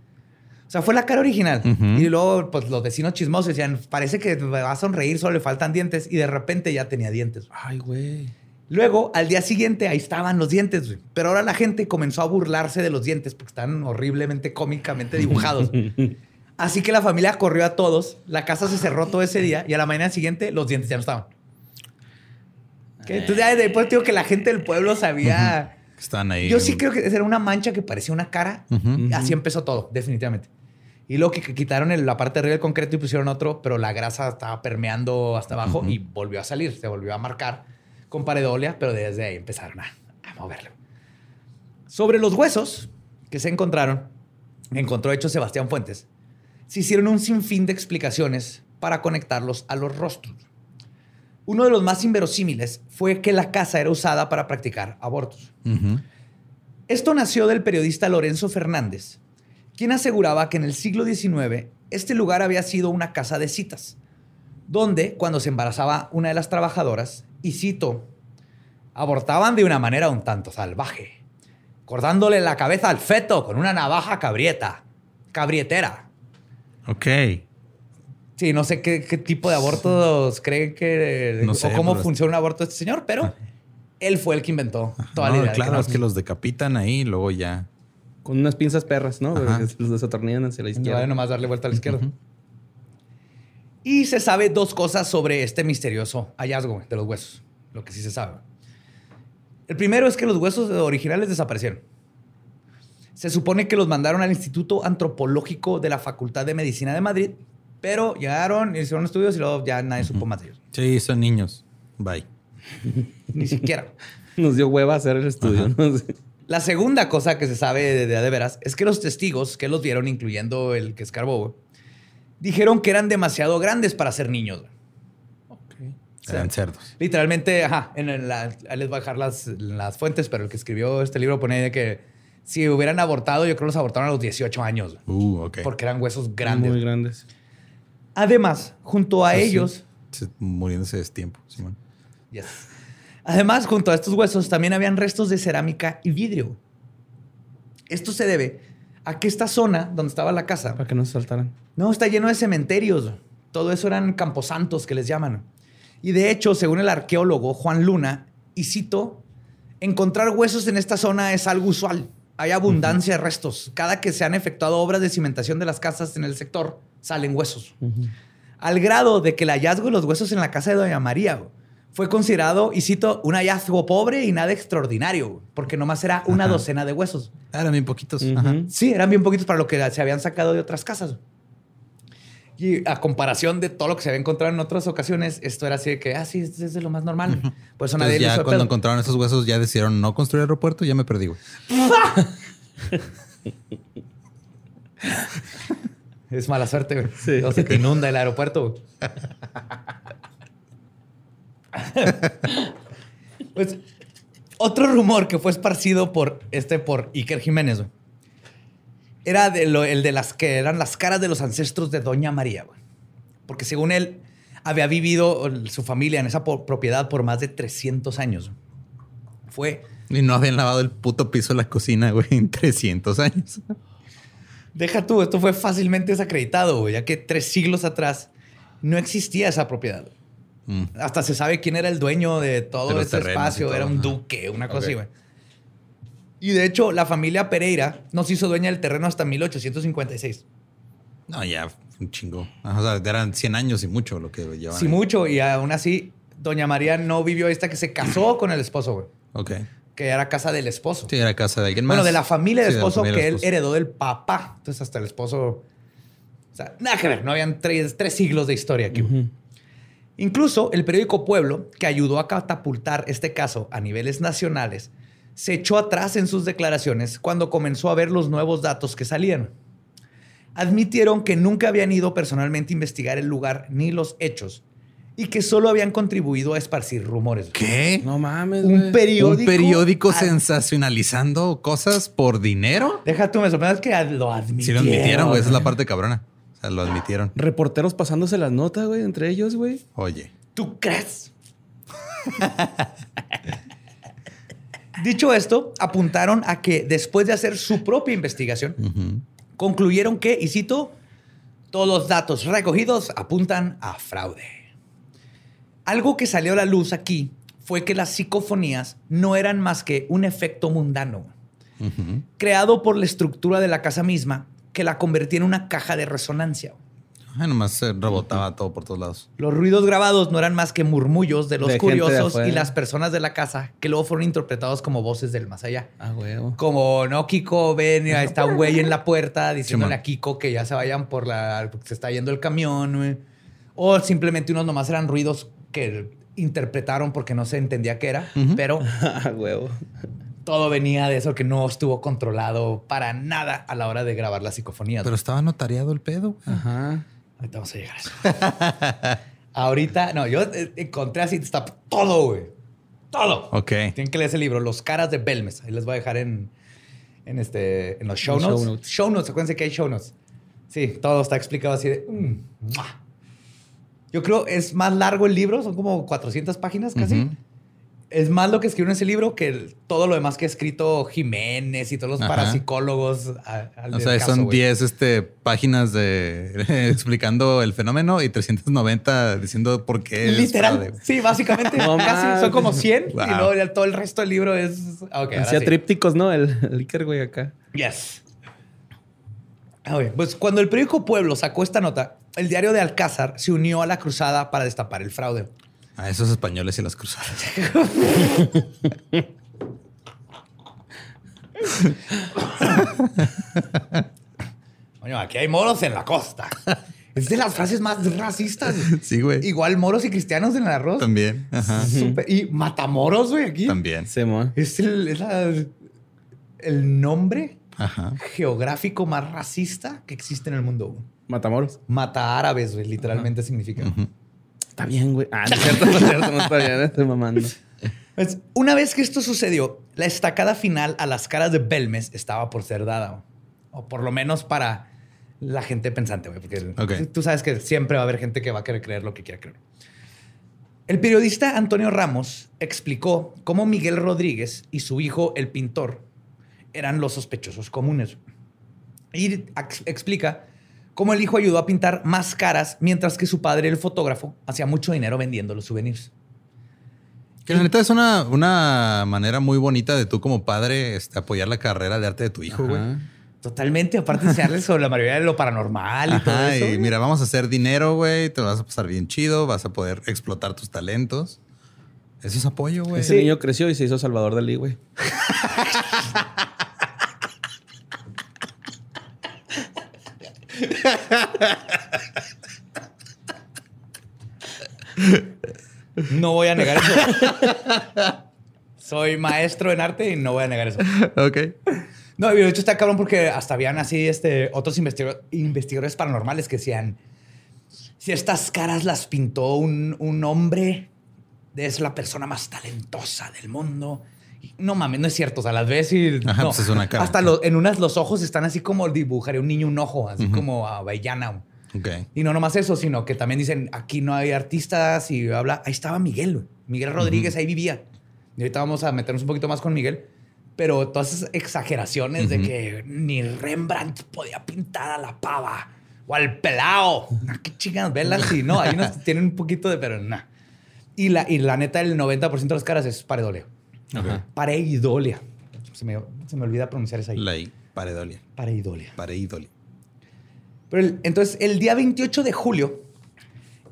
O sea, fue la cara original. Ujú. Y luego, pues, los vecinos chismosos decían, parece que va a sonreír, solo le faltan dientes. Y de repente ya tenía dientes. Ay, güey. Luego, al día siguiente, ahí estaban los dientes. güey. Pero ahora la gente comenzó a burlarse de los dientes porque están horriblemente cómicamente dibujados. (laughs) Así que la familia corrió a todos, la casa se cerró todo ese día y a la mañana siguiente los dientes ya no estaban. ¿Qué? Entonces ya después digo que la gente del pueblo sabía... Estaban ahí. Yo sí creo que era una mancha que parecía una cara. Así empezó todo, definitivamente. Y luego que que quitaron el- la parte de arriba del concreto y pusieron otro, pero la grasa estaba permeando hasta abajo y volvió a salir, se volvió a marcar con paredolia, pero desde ahí empezaron a, a moverlo. Sobre los huesos que se encontraron, encontró hecho Sebastián Fuentes, se hicieron un sinfín de explicaciones para conectarlos a los rostros. Uno de los más inverosímiles fue que la casa era usada para practicar abortos. Esto nació del periodista Lorenzo Fernández, quien aseguraba que en el siglo XIX este lugar había sido una casa de citas, donde cuando se embarazaba una de las trabajadoras, y cito, abortaban de una manera un tanto salvaje, cortándole la cabeza al feto con una navaja cabrieta, cabrietera. Ok. Sí, no sé qué, qué tipo de abortos cree que... No sé, o cómo funciona un aborto este señor, pero él fue el que inventó toda la idea. de claro, no- es que los decapitan ahí y luego ya. Con unas pinzas perras, ¿no? Ajá. Que Los desatornillan hacia la No vale izquierda. nomás darle vuelta a la izquierda. Y se sabe dos cosas sobre este misterioso hallazgo de los huesos. Lo que sí se sabe. El primero es que los huesos originales desaparecieron. Se supone que los mandaron al Instituto Antropológico de la Facultad de Medicina de Madrid, pero llegaron, hicieron estudios y luego ya nadie supo más de ellos. Sí, son niños. Bye. (laughs) Ni siquiera. Nos dio hueva hacer el estudio. La segunda cosa que se sabe de, de, de veras es que los testigos que los vieron, incluyendo el que escarbó, dijeron que eran demasiado grandes para ser niños. güey. Eran cerdos. Literalmente, ajá, en el- la- ahí les voy a dejar las, las fuentes, pero el que escribió este libro pone ahí de que si hubieran abortado, yo creo que los abortaron a los 18 años, Uh, porque eran huesos grandes. Muy grandes. Además, junto a ellos, Se- Muriéndose de tiempo, Simón. Yes. Además, junto a estos huesos también habían restos de cerámica y vidrio. Esto se debe a que esta zona donde estaba la casa Para que no se saltaran. no está lleno de cementerios. Todo eso eran camposantos que les llaman. Y de hecho, según el arqueólogo Juan Luna, y cito, encontrar huesos en esta zona es algo usual. Hay abundancia de restos. Cada que se han efectuado obras de cimentación de las casas en el sector, salen huesos. Al grado de que el hallazgo de los huesos en la casa de Doña María fue considerado, y cito, un hallazgo pobre y nada extraordinario, porque nomás era una Ajá. docena de huesos. Eran bien poquitos. Ajá. Sí, eran bien poquitos para lo que se habían sacado de otras casas. Y a comparación de todo lo que se había encontrado en otras ocasiones, esto era así de que, ah, sí, esto es de lo más normal. Por eso nadie ya cuando encontraron esos huesos ya decidieron no construir aeropuerto, ya me perdí, güey. (laughs) Es mala suerte, güey. Sí. O se te (laughs) inunda el aeropuerto. (laughs) Pues otro rumor que fue esparcido por este por Iker Jiménez güey, era de lo- el de las que eran las caras de los ancestros de Doña María, güey. porque según él había vivido su familia en esa propiedad por más de 300 años. Fue Y no habían lavado el puto piso de la cocina, güey, en 300 años. Deja tú, esto fue fácilmente desacreditado, güey, ya que tres siglos atrás no existía esa propiedad. Mm. Hasta se sabe quién era el dueño de todo De ese espacio. todo, era un duque, una cosa así, güey. Y de hecho, la familia Pereira no se hizo dueña del terreno hasta 1856. No, ya, un chingo. O sea, eran 100 años y mucho lo que llevaban. Sí, ahí. mucho. Y aún así, Doña María no vivió esta que se casó con el esposo, güey. Ok. Que era casa del esposo. Sí, era casa de alguien más. Bueno, de la familia del Sí, de la esposo familia que del él heredó del papá. Entonces, hasta el esposo. O sea, nada que ver. No habían tres, tres siglos de historia aquí. Incluso el periódico Pueblo, que ayudó a catapultar este caso a niveles nacionales, se echó atrás en sus declaraciones cuando comenzó a ver los nuevos datos que salían. Admitieron que nunca habían ido personalmente a investigar el lugar ni los hechos y que solo habían contribuido a esparcir rumores. ¿Qué? No mames, Un periódico. ¿Un periódico ad- sensacionalizando cosas por dinero? Deja tú, me sorprende que lo admitieron. Sí, lo admitieron, güey. Esa es la parte cabrona. O sea, lo admitieron. Reporteros pasándose las notas, güey, entre ellos, güey. Oye. ¿Tú crees? (laughs) Dicho esto, apuntaron a que después de hacer su propia investigación, concluyeron que, y cito, todos los datos recogidos apuntan a fraude. Algo que salió a la luz aquí fue que las psicofonías no eran más que un efecto mundano, creado por la estructura de la casa misma, que la convertía en una caja de resonancia. Ah, nomás se rebotaba todo por todos lados. Los ruidos grabados no eran más que murmullos de los De curiosos y las personas de la casa que luego fueron interpretados como voces del más allá. Ah, huevo. Como, no, Kiko, ven, ahí está un güey en la puerta diciéndole a Kiko que ya se vayan por la... porque se está yendo el camión, güey. O simplemente unos nomás eran ruidos que interpretaron porque no se entendía qué era, pero (laughs) Ah, huevo. todo venía de eso que no estuvo controlado para nada a la hora de grabar las psicofonías. Pero estaba notariado el pedo. Ajá. Ahorita vamos a llegar a eso. (laughs) Ahorita, no, yo eh, encontré así, está todo, güey. Todo. Ok. Tienen que leer ese libro, Los caras de Belmes. Ahí les voy a dejar en, en, este, en los show Los show notes. notes. Show notes, acuérdense que hay show notes. Sí, todo está explicado así de... mm. Yo creo es más largo el libro, son como 400 páginas casi. Ujú. Es más lo que escribió en ese libro que el- todo lo demás que ha escrito Jiménez y todos los Ajá. parapsicólogos. a- al O sea, caso, son güey. 10 este, páginas de (laughs) explicando el fenómeno y 390 diciendo por qué. es Literal. Sí, básicamente. No casi. Son como 100 Wow. y luego ya todo el resto del libro es. Ok, ahora Hacía sí. trípticos, ¿no? El, el Iker, güey, acá. Yes. Ah, Pues cuando el periódico Pueblo sacó esta nota, el diario de Alcázar se unió a la cruzada para destapar el fraude. A esos españoles y las cruzadas. Coño, aquí hay moros en la costa. Es de las frases más racistas. Sí, güey. Igual moros y cristianos en el arroz. También. Ajá. Súper- Y matamoros, güey, aquí. También. Simón. Es, el, es la- el nombre Ajá. geográfico más racista que existe en el mundo. güey. Matamoros. Mata árabes, güey, literalmente significa. Está bien, güey. Ah, no es cierto, no es cierto, no está bien. Estoy mamando. Pues, una vez que esto sucedió, la estacada final a las caras de Belmes estaba por ser dada. O por lo menos para la gente pensante, güey. Porque tú sabes que siempre va a haber gente que va a querer creer lo que quiera creer. El periodista Antonio Ramos explicó cómo Miguel Rodríguez y su hijo, el pintor, eran los sospechosos comunes. Y ex- explica cómo el hijo ayudó a pintar más caras, mientras que su padre, el fotógrafo, hacía mucho dinero vendiendo los souvenirs. Que la neta es una, una manera muy bonita de tú como padre este, apoyar la carrera de arte de tu hijo, güey. Totalmente, aparte de enseñarles (laughs) sobre la mayoría de lo paranormal y todo eso. y mira, vamos a hacer dinero, güey. Te lo vas a pasar bien chido. Vas a poder explotar tus talentos. Eso es apoyo, güey. Ese niño creció y se hizo Salvador Dalí, güey. (laughs) No voy a negar eso. Soy maestro en arte y no voy a negar eso. Ok. No, de hecho está cabrón porque hasta habían así este, otros investigador- investigadores paranormales que decían, si estas caras las pintó un, un hombre es la persona más talentosa del mundo. No mames, no es cierto. O sea, las ves y. Ajá, no. pues es una cara. Hasta lo- en unas los ojos están así como dibujaría un niño un ojo, así como avellana. Ok. Y no nomás eso, sino que también dicen aquí no hay artistas y habla. Ahí estaba Miguel. Miguel Rodríguez ahí vivía. Y ahorita vamos a meternos un poquito más con Miguel. Pero todas esas exageraciones de que ni Rembrandt podía pintar a la pava o al pelao. Qué chingadas velas. Y no, hay unos que (laughs) tienen un poquito de, pero nada. Y la, y la neta, el 90% de las caras es pareidolia. Ajá. Pareidolia. Se me, se me olvida pronunciar esa ahí. La I. Pareidolia. Pareidolia. Pareidolia. Pero el- entonces, el día 28 de julio,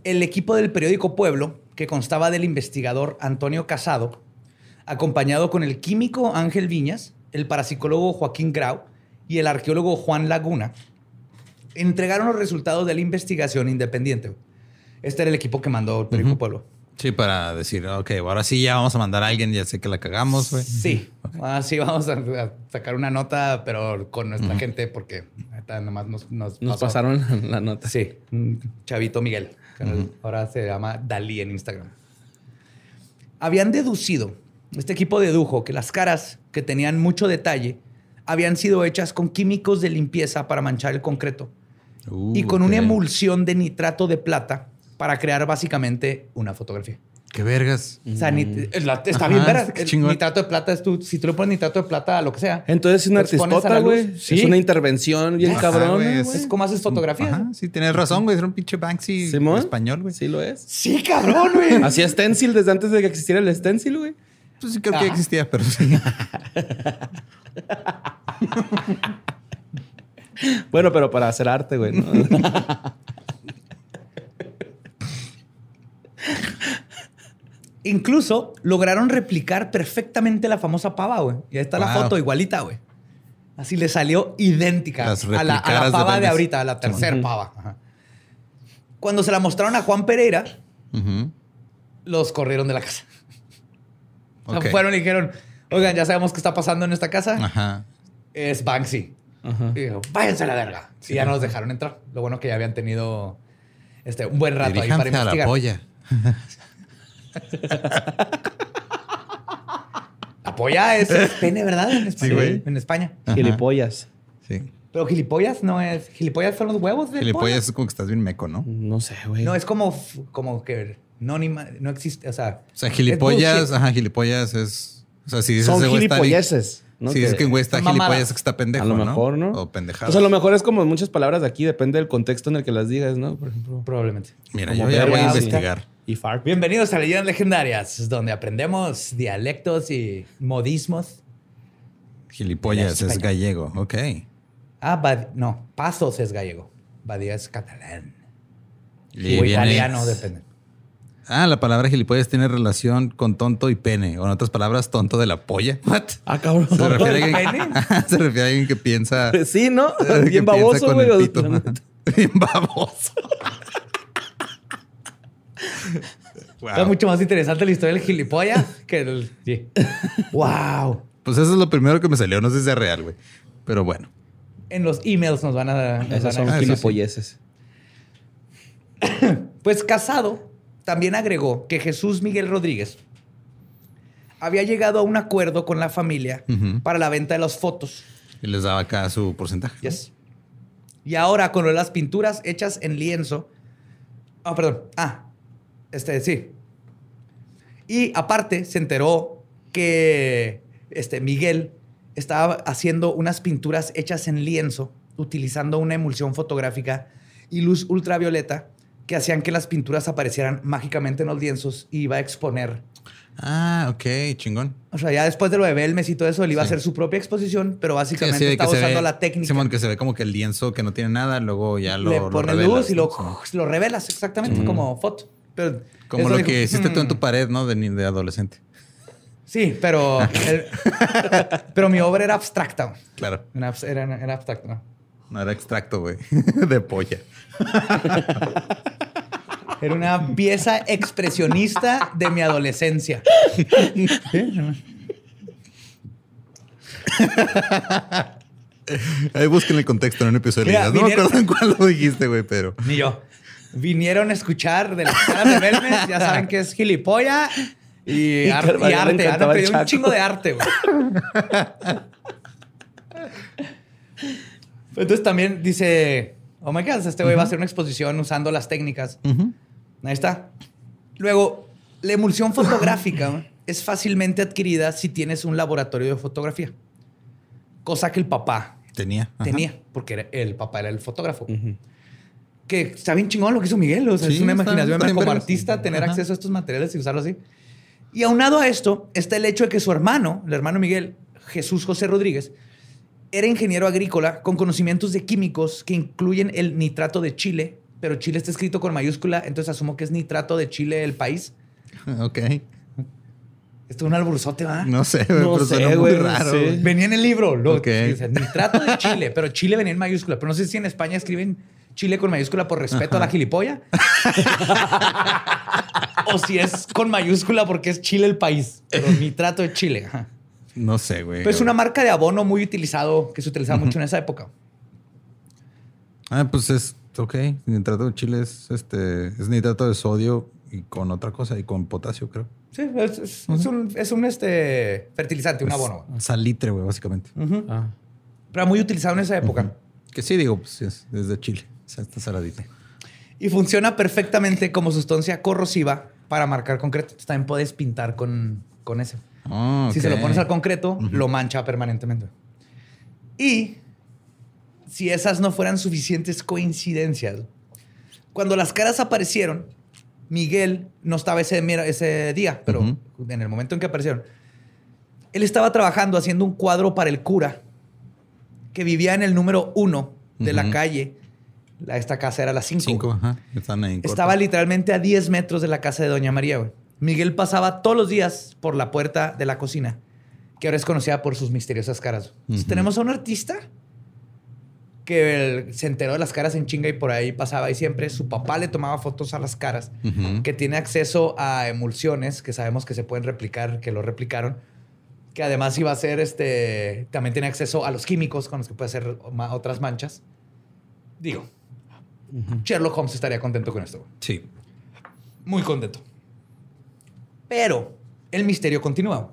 el equipo del periódico Pueblo, que constaba del investigador Antonio Casado, acompañado con el químico Ángel Viñas, el parapsicólogo Joaquín Grau y el arqueólogo Juan Laguna, entregaron los resultados de la investigación independiente. Este era el equipo que mandó el periódico. Pueblo. Sí, para decir, ok, ahora sí ya vamos a mandar a alguien, ya sé que la cagamos, güey. Sí, así vamos a, a sacar una nota, pero con nuestra gente, porque ahorita nomás nos, nos, Nos pasaron la nota. Sí, un chavito Miguel. que Ahora se llama Dalí en Instagram. Habían deducido, este equipo dedujo que las caras que tenían mucho detalle habían sido hechas con químicos de limpieza para manchar el concreto Uh, y con una emulsión de nitrato de plata para crear básicamente una fotografía. Qué vergas. O sea, nit- es la- está Ajá, bien, verás. qué El chingón. nitrato de plata es tú, si tú le pones nitrato de plata a lo que sea. Entonces es una a artistota, güey. Sí. Es una intervención bien Ajá, cabrón. es- Es como haces fotografías. Ajá, sí, tienes razón, güey. Era un pinche Banksy ¿Simón? español, güey. Sí lo es. Sí, cabrón, güey. (laughs) Hacía stencil desde antes de que existiera el stencil, güey. Pues sí creo que Ajá. ya existía, pero sí. (laughs) Bueno, pero para hacer arte, güey. ¿no? (laughs) Incluso lograron replicar perfectamente la famosa pava, güey. Y ahí está la foto igualita, güey. Así le salió idéntica Las a la, a la replicaras de pava de, ahorita, a la tercera pava. Ajá. Cuando se la mostraron a Juan Pereira, los corrieron de la casa. (laughs) O sea, Ok. fueron y dijeron, oigan, ya sabemos qué está pasando en esta casa. Ajá. Es Banksy. Ajá. Y dijo, váyanse a la verga. y ya no los dejaron entrar. Lo bueno que ya habían tenido este, un buen rato ahí para a la investigar. polla. (laughs) La polla es es pene, ¿verdad? En, Sí, güey. en España. Ajá. Gilipollas. Sí. Pero gilipollas no es. Gilipollas son los huevos de Gilipollas es como que estás bien meco, ¿no? No sé, güey. No, es como, como que no, ni no existe. O sea, O sea, gilipollas, ajá, gilipollas es. O sea, si dices Son ese ¿no? Si dices que un güey está gilipollas, es que está pendejo. a lo mejor, ¿no? O pendejado. Pues a lo mejor es como muchas palabras de aquí, depende del contexto en el que las digas, ¿no? Por ejemplo. Probablemente. Mira, como yo ya voy a investigar. Y. Bienvenidos a Leyendas Legendarias, donde aprendemos dialectos y modismos. Gilipollas es gallego. Ok. Ah, Bad- no, Pasos es gallego. Badía es catalán. Y o italiano, depende. Ah, la palabra gilipollas tiene relación con tonto y pene. O en otras palabras, tonto de la polla. What? Ah, cabrón. Se refiere a alguien, (laughs) se refiere a alguien que piensa. (laughs) Sí, ¿no? (laughs) que Bien piensa baboso, con güey. el o- pito. Bien baboso. Wow. Está mucho más interesante la historia del gilipollas que el. Sí. ¡Wow! Pues eso es lo primero que me salió. No sé si sea real, güey. Pero bueno. En los emails nos van a. nos Esas van a- son Ah, gilipolleces. (coughs) Pues Casado también agregó que Jesús Miguel Rodríguez había llegado a un acuerdo con la familia para la venta de las fotos. Y les daba acá su porcentaje. Y ahora con las pinturas hechas en lienzo. Ah, perdón. Ah, este, sí. Y aparte se enteró que este, Miguel estaba haciendo unas pinturas hechas en lienzo utilizando una emulsión fotográfica y luz ultravioleta que hacían que las pinturas aparecieran mágicamente en los lienzos y iba a exponer. Ah, ok, chingón. O sea, ya después de lo de Belmes y todo eso, él iba a Sí. hacer su propia exposición, pero Sí, básicamente que estaba usando ve, la técnica. Simón, que se ve como que el lienzo que no tiene nada, luego ya lo, le revelas, luz y lo, (laughs) lo revelas exactamente como foto. Pero Como lo dijo, que hiciste tú en "Mm". tu pared, ¿no? De, adolescente. Sí, pero, (laughs) el- (laughs) pero mi obra era abstracta. Claro. Era, era abstracta. ¿no? No era extracto, güey. (laughs) de polla. Era una pieza expresionista de mi adolescencia. Ahí busquen el contexto en un episodio. Mira. No me vinieron- acuerdo en cuál lo dijiste, güey, pero. Ni yo. Vinieron a escuchar de las caras de Belmes. Ya saben que es gilipollas. Y, Y ar- arte. El aprendido un chingo de arte, güey. Entonces también dice, oh my God, este güey va a hacer una exposición usando las técnicas. Ujú. Ahí está. Luego, la emulsión fotográfica (laughs) es fácilmente adquirida si tienes un laboratorio de fotografía. Cosa que el papá Tenía. Ajá. tenía, porque era- el papá era el fotógrafo. Que está bien chingón lo que hizo Miguel. O sea, es Sí, una está- imaginación está bien como artista tener Ajá. acceso a estos materiales y usarlo así. Y aunado a esto está el hecho de que su hermano, el hermano Miguel, Jesús José Rodríguez, era ingeniero agrícola con conocimientos de químicos que incluyen el nitrato de Chile, pero Chile está escrito con mayúscula, entonces asumo que es nitrato de Chile el país. (laughs) Ok. Esto es un alburzote, ¿va? No sé, güey, No pero sé, suena muy raro. sí. güey. Venía en el libro, lo, Ok. dice, nitrato de Chile, pero Chile venía en mayúscula. Pero no sé si en España escriben Chile con mayúscula por respeto a la gilipolla. (laughs) o si es con mayúscula porque es Chile el país. Pero nitrato de Chile. Ajá. No sé, güey. Pero es una marca de abono muy utilizado, que se utilizaba mucho en esa época. Ah, pues es. Ok. Nitrato de chile es este. Es nitrato de sodio y con otra cosa y con potasio, creo. Sí, es, es- es un, es un, este, fertilizante, un Es abono. Salitre, güey, básicamente. Ah. Pero muy utilizado en esa época. Que sí, digo, pues es desde Chile. O sea, está saladita. Y funciona perfectamente como sustancia corrosiva para marcar concreto. Entonces, también puedes pintar con, con eso. Ah, Si se lo pones al concreto, lo mancha permanentemente. Y si esas no fueran suficientes coincidencias, cuando las caras aparecieron, Miguel no estaba ese, ese día, pero en el momento en que aparecieron, él estaba trabajando haciendo un cuadro para el cura que vivía en el número uno de la calle. La- Esta casa era la 5. Cinco, ajá. Están ahí. en corto. Estaba literalmente a 10 metros de la casa de Doña María, güey. Miguel pasaba todos los días por la puerta de la cocina, que ahora es conocida por sus misteriosas caras. Tenemos a un artista que se enteró de las caras en chinga y por ahí pasaba y siempre su papá le tomaba fotos a las caras, que tiene acceso a emulsiones que sabemos que se pueden replicar, que lo replicaron, que además iba a ser este, también tiene acceso a los químicos con los que puede hacer otras manchas. Digo, Sherlock Holmes estaría contento con esto. Sí. Muy contento. Pero el misterio continúa.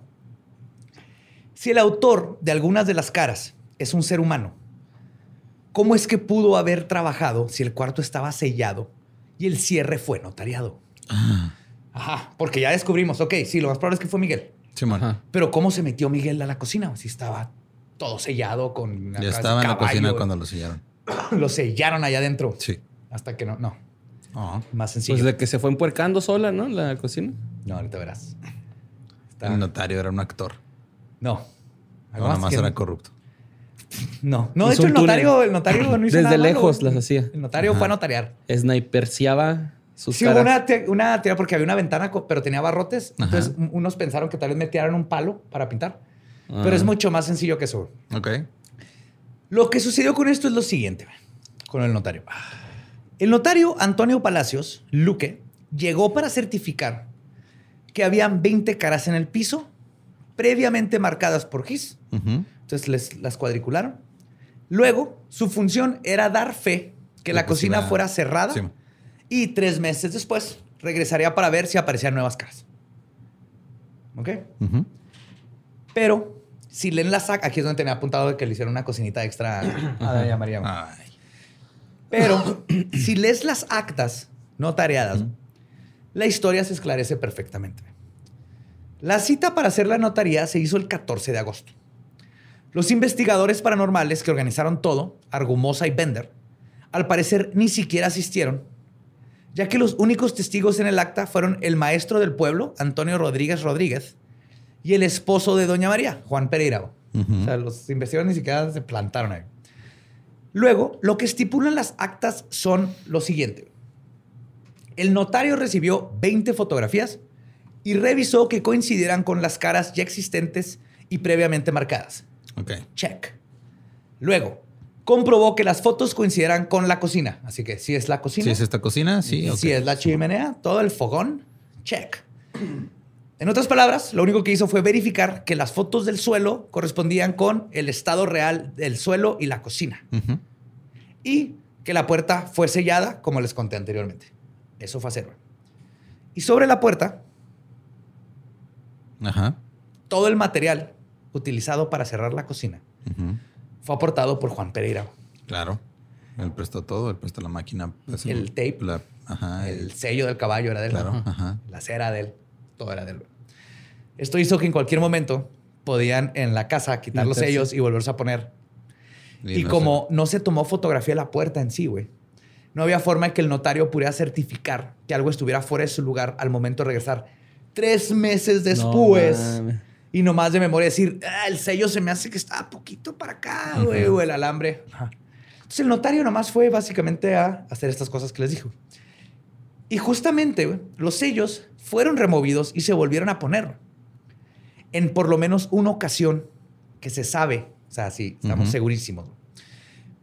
Si el autor de algunas de las caras es un ser humano, ¿cómo es que pudo haber trabajado si el cuarto estaba sellado y el cierre fue notariado? Ajá, porque ya descubrimos, ok, sí, lo más probable es que fue Miguel. Ajá. Pero ¿cómo se metió Miguel a la cosina? Si estaba todo sellado con... Ya estaba en la cocina cuando lo sellaron. (clears throat) Lo sellaron allá adentro. Sí. Hasta que no, no, Ah. más sencillo. Pues de que se fue empuercando sola, ¿no? La cocina. No, ahorita verás. Está- El notario era un actor. No. No, nada más que- era corrupto. No, no, de hecho el notario, el notario no hizo Desde nada malo. lejos las hacía. El notario fue a notariar. Sniperseaba sus Sí, hubo caras. una, te- una teoría porque había una ventana, pero tenía barrotes. Ajá. Entonces, un- unos pensaron que tal vez metieran un palo para pintar. Ah. Pero es mucho más sencillo que eso. Ok. Lo que sucedió con esto es lo siguiente, con el notario. El notario Antonio Palacios, Luque, llegó para certificar que habían 20 caras en el piso, previamente marcadas por Gis. Entonces les, las cuadricularon. Luego, su función era dar fe que la cocina fuera cerrada Sí. y tres meses después regresaría para ver si aparecían nuevas caras. ¿Ok? Pero si leen las actas, aquí es donde tenía apuntado de que le hicieron una cocinita extra a Doña María. Pero si lees las actas notariadas, la historia se esclarece perfectamente. La cita para hacer la notaría se hizo el 14 de agosto. Los investigadores paranormales que organizaron todo, Argumosa y Bender, al parecer ni siquiera asistieron, ya que los únicos testigos en el acta fueron el maestro del pueblo, Antonio Rodríguez Rodríguez, y el esposo de Doña María, Juan Pereira. O sea, los investigadores ni siquiera se plantaron ahí. Luego, lo que estipulan las actas son lo siguiente. El notario recibió 20 fotografías y revisó que coincidieran con las caras ya existentes y previamente marcadas. Ok. Check. Luego, comprobó que las fotos coincidieran con la cocina. Así que si es la cocina, Si es esta cocina, sí. si es la chimenea, todo el fogón, check. En otras palabras, lo único que hizo fue verificar que las fotos del suelo correspondían con el estado real del suelo y la cocina. Y que la puerta fue sellada, como les conté anteriormente. Eso fue hacer. Y sobre la puerta Ajá. Todo el material utilizado para cerrar la cocina fue aportado por Juan Pereira. Claro. Él prestó todo, él prestó la máquina. pues, El tape. la- ajá. El el- sello del caballo era de él. Claro, Ajá. La cera de él. Todo era de él. Esto hizo que en cualquier momento podían en la casa quitar los sellos y volverse a poner. Y, no como no se tomó fotografía de la puerta en sí, güey, no había forma de que el notario pudiera certificar que algo estuviera fuera de su lugar al momento de regresar. Tres meses después. mames. y nomás de memoria decir, "Ah, el sello se me hace que está poquito para acá, güey, o el alambre. Entonces el notario nomás fue básicamente a hacer estas cosas que les dijo. Y justamente los sellos fueron removidos y se volvieron a poner. En por lo menos una ocasión que se sabe, o sea, sí, estamos segurísimos.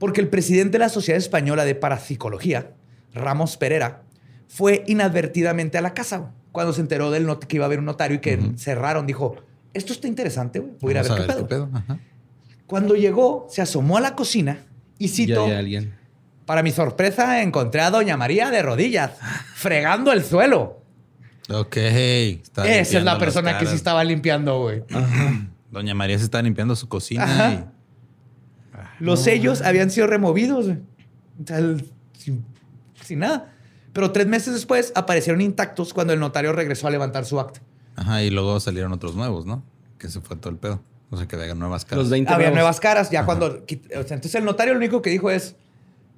Porque el presidente de la Sociedad Española de Parapsicología, Ramos Pereira, fue inadvertidamente a la casa cuando se enteró del not- que iba a haber un notario y que cerraron. Dijo, esto está interesante, güey. Voy a ir a Vamos ver, qué, pedo. Ajá. Cuando llegó, se asomó a la cocina y Ya citó, alguien. para mi sorpresa, encontré a Doña María de rodillas, fregando el suelo. Ok. está Esa es la persona que sí estaba limpiando, güey. Doña María se está limpiando su cocina Los sellos habían sido removidos, güey. O sea, el- sin, sin nada. Pero tres meses después aparecieron intactos cuando el notario regresó a levantar su acta. Ajá, y luego salieron otros nuevos, ¿no? Que se fue todo el pedo. O sea, que hagan nuevas caras. Los 20 Había nuevos. nuevas caras. Ya cuando. o sea, entonces el notario lo único que dijo es: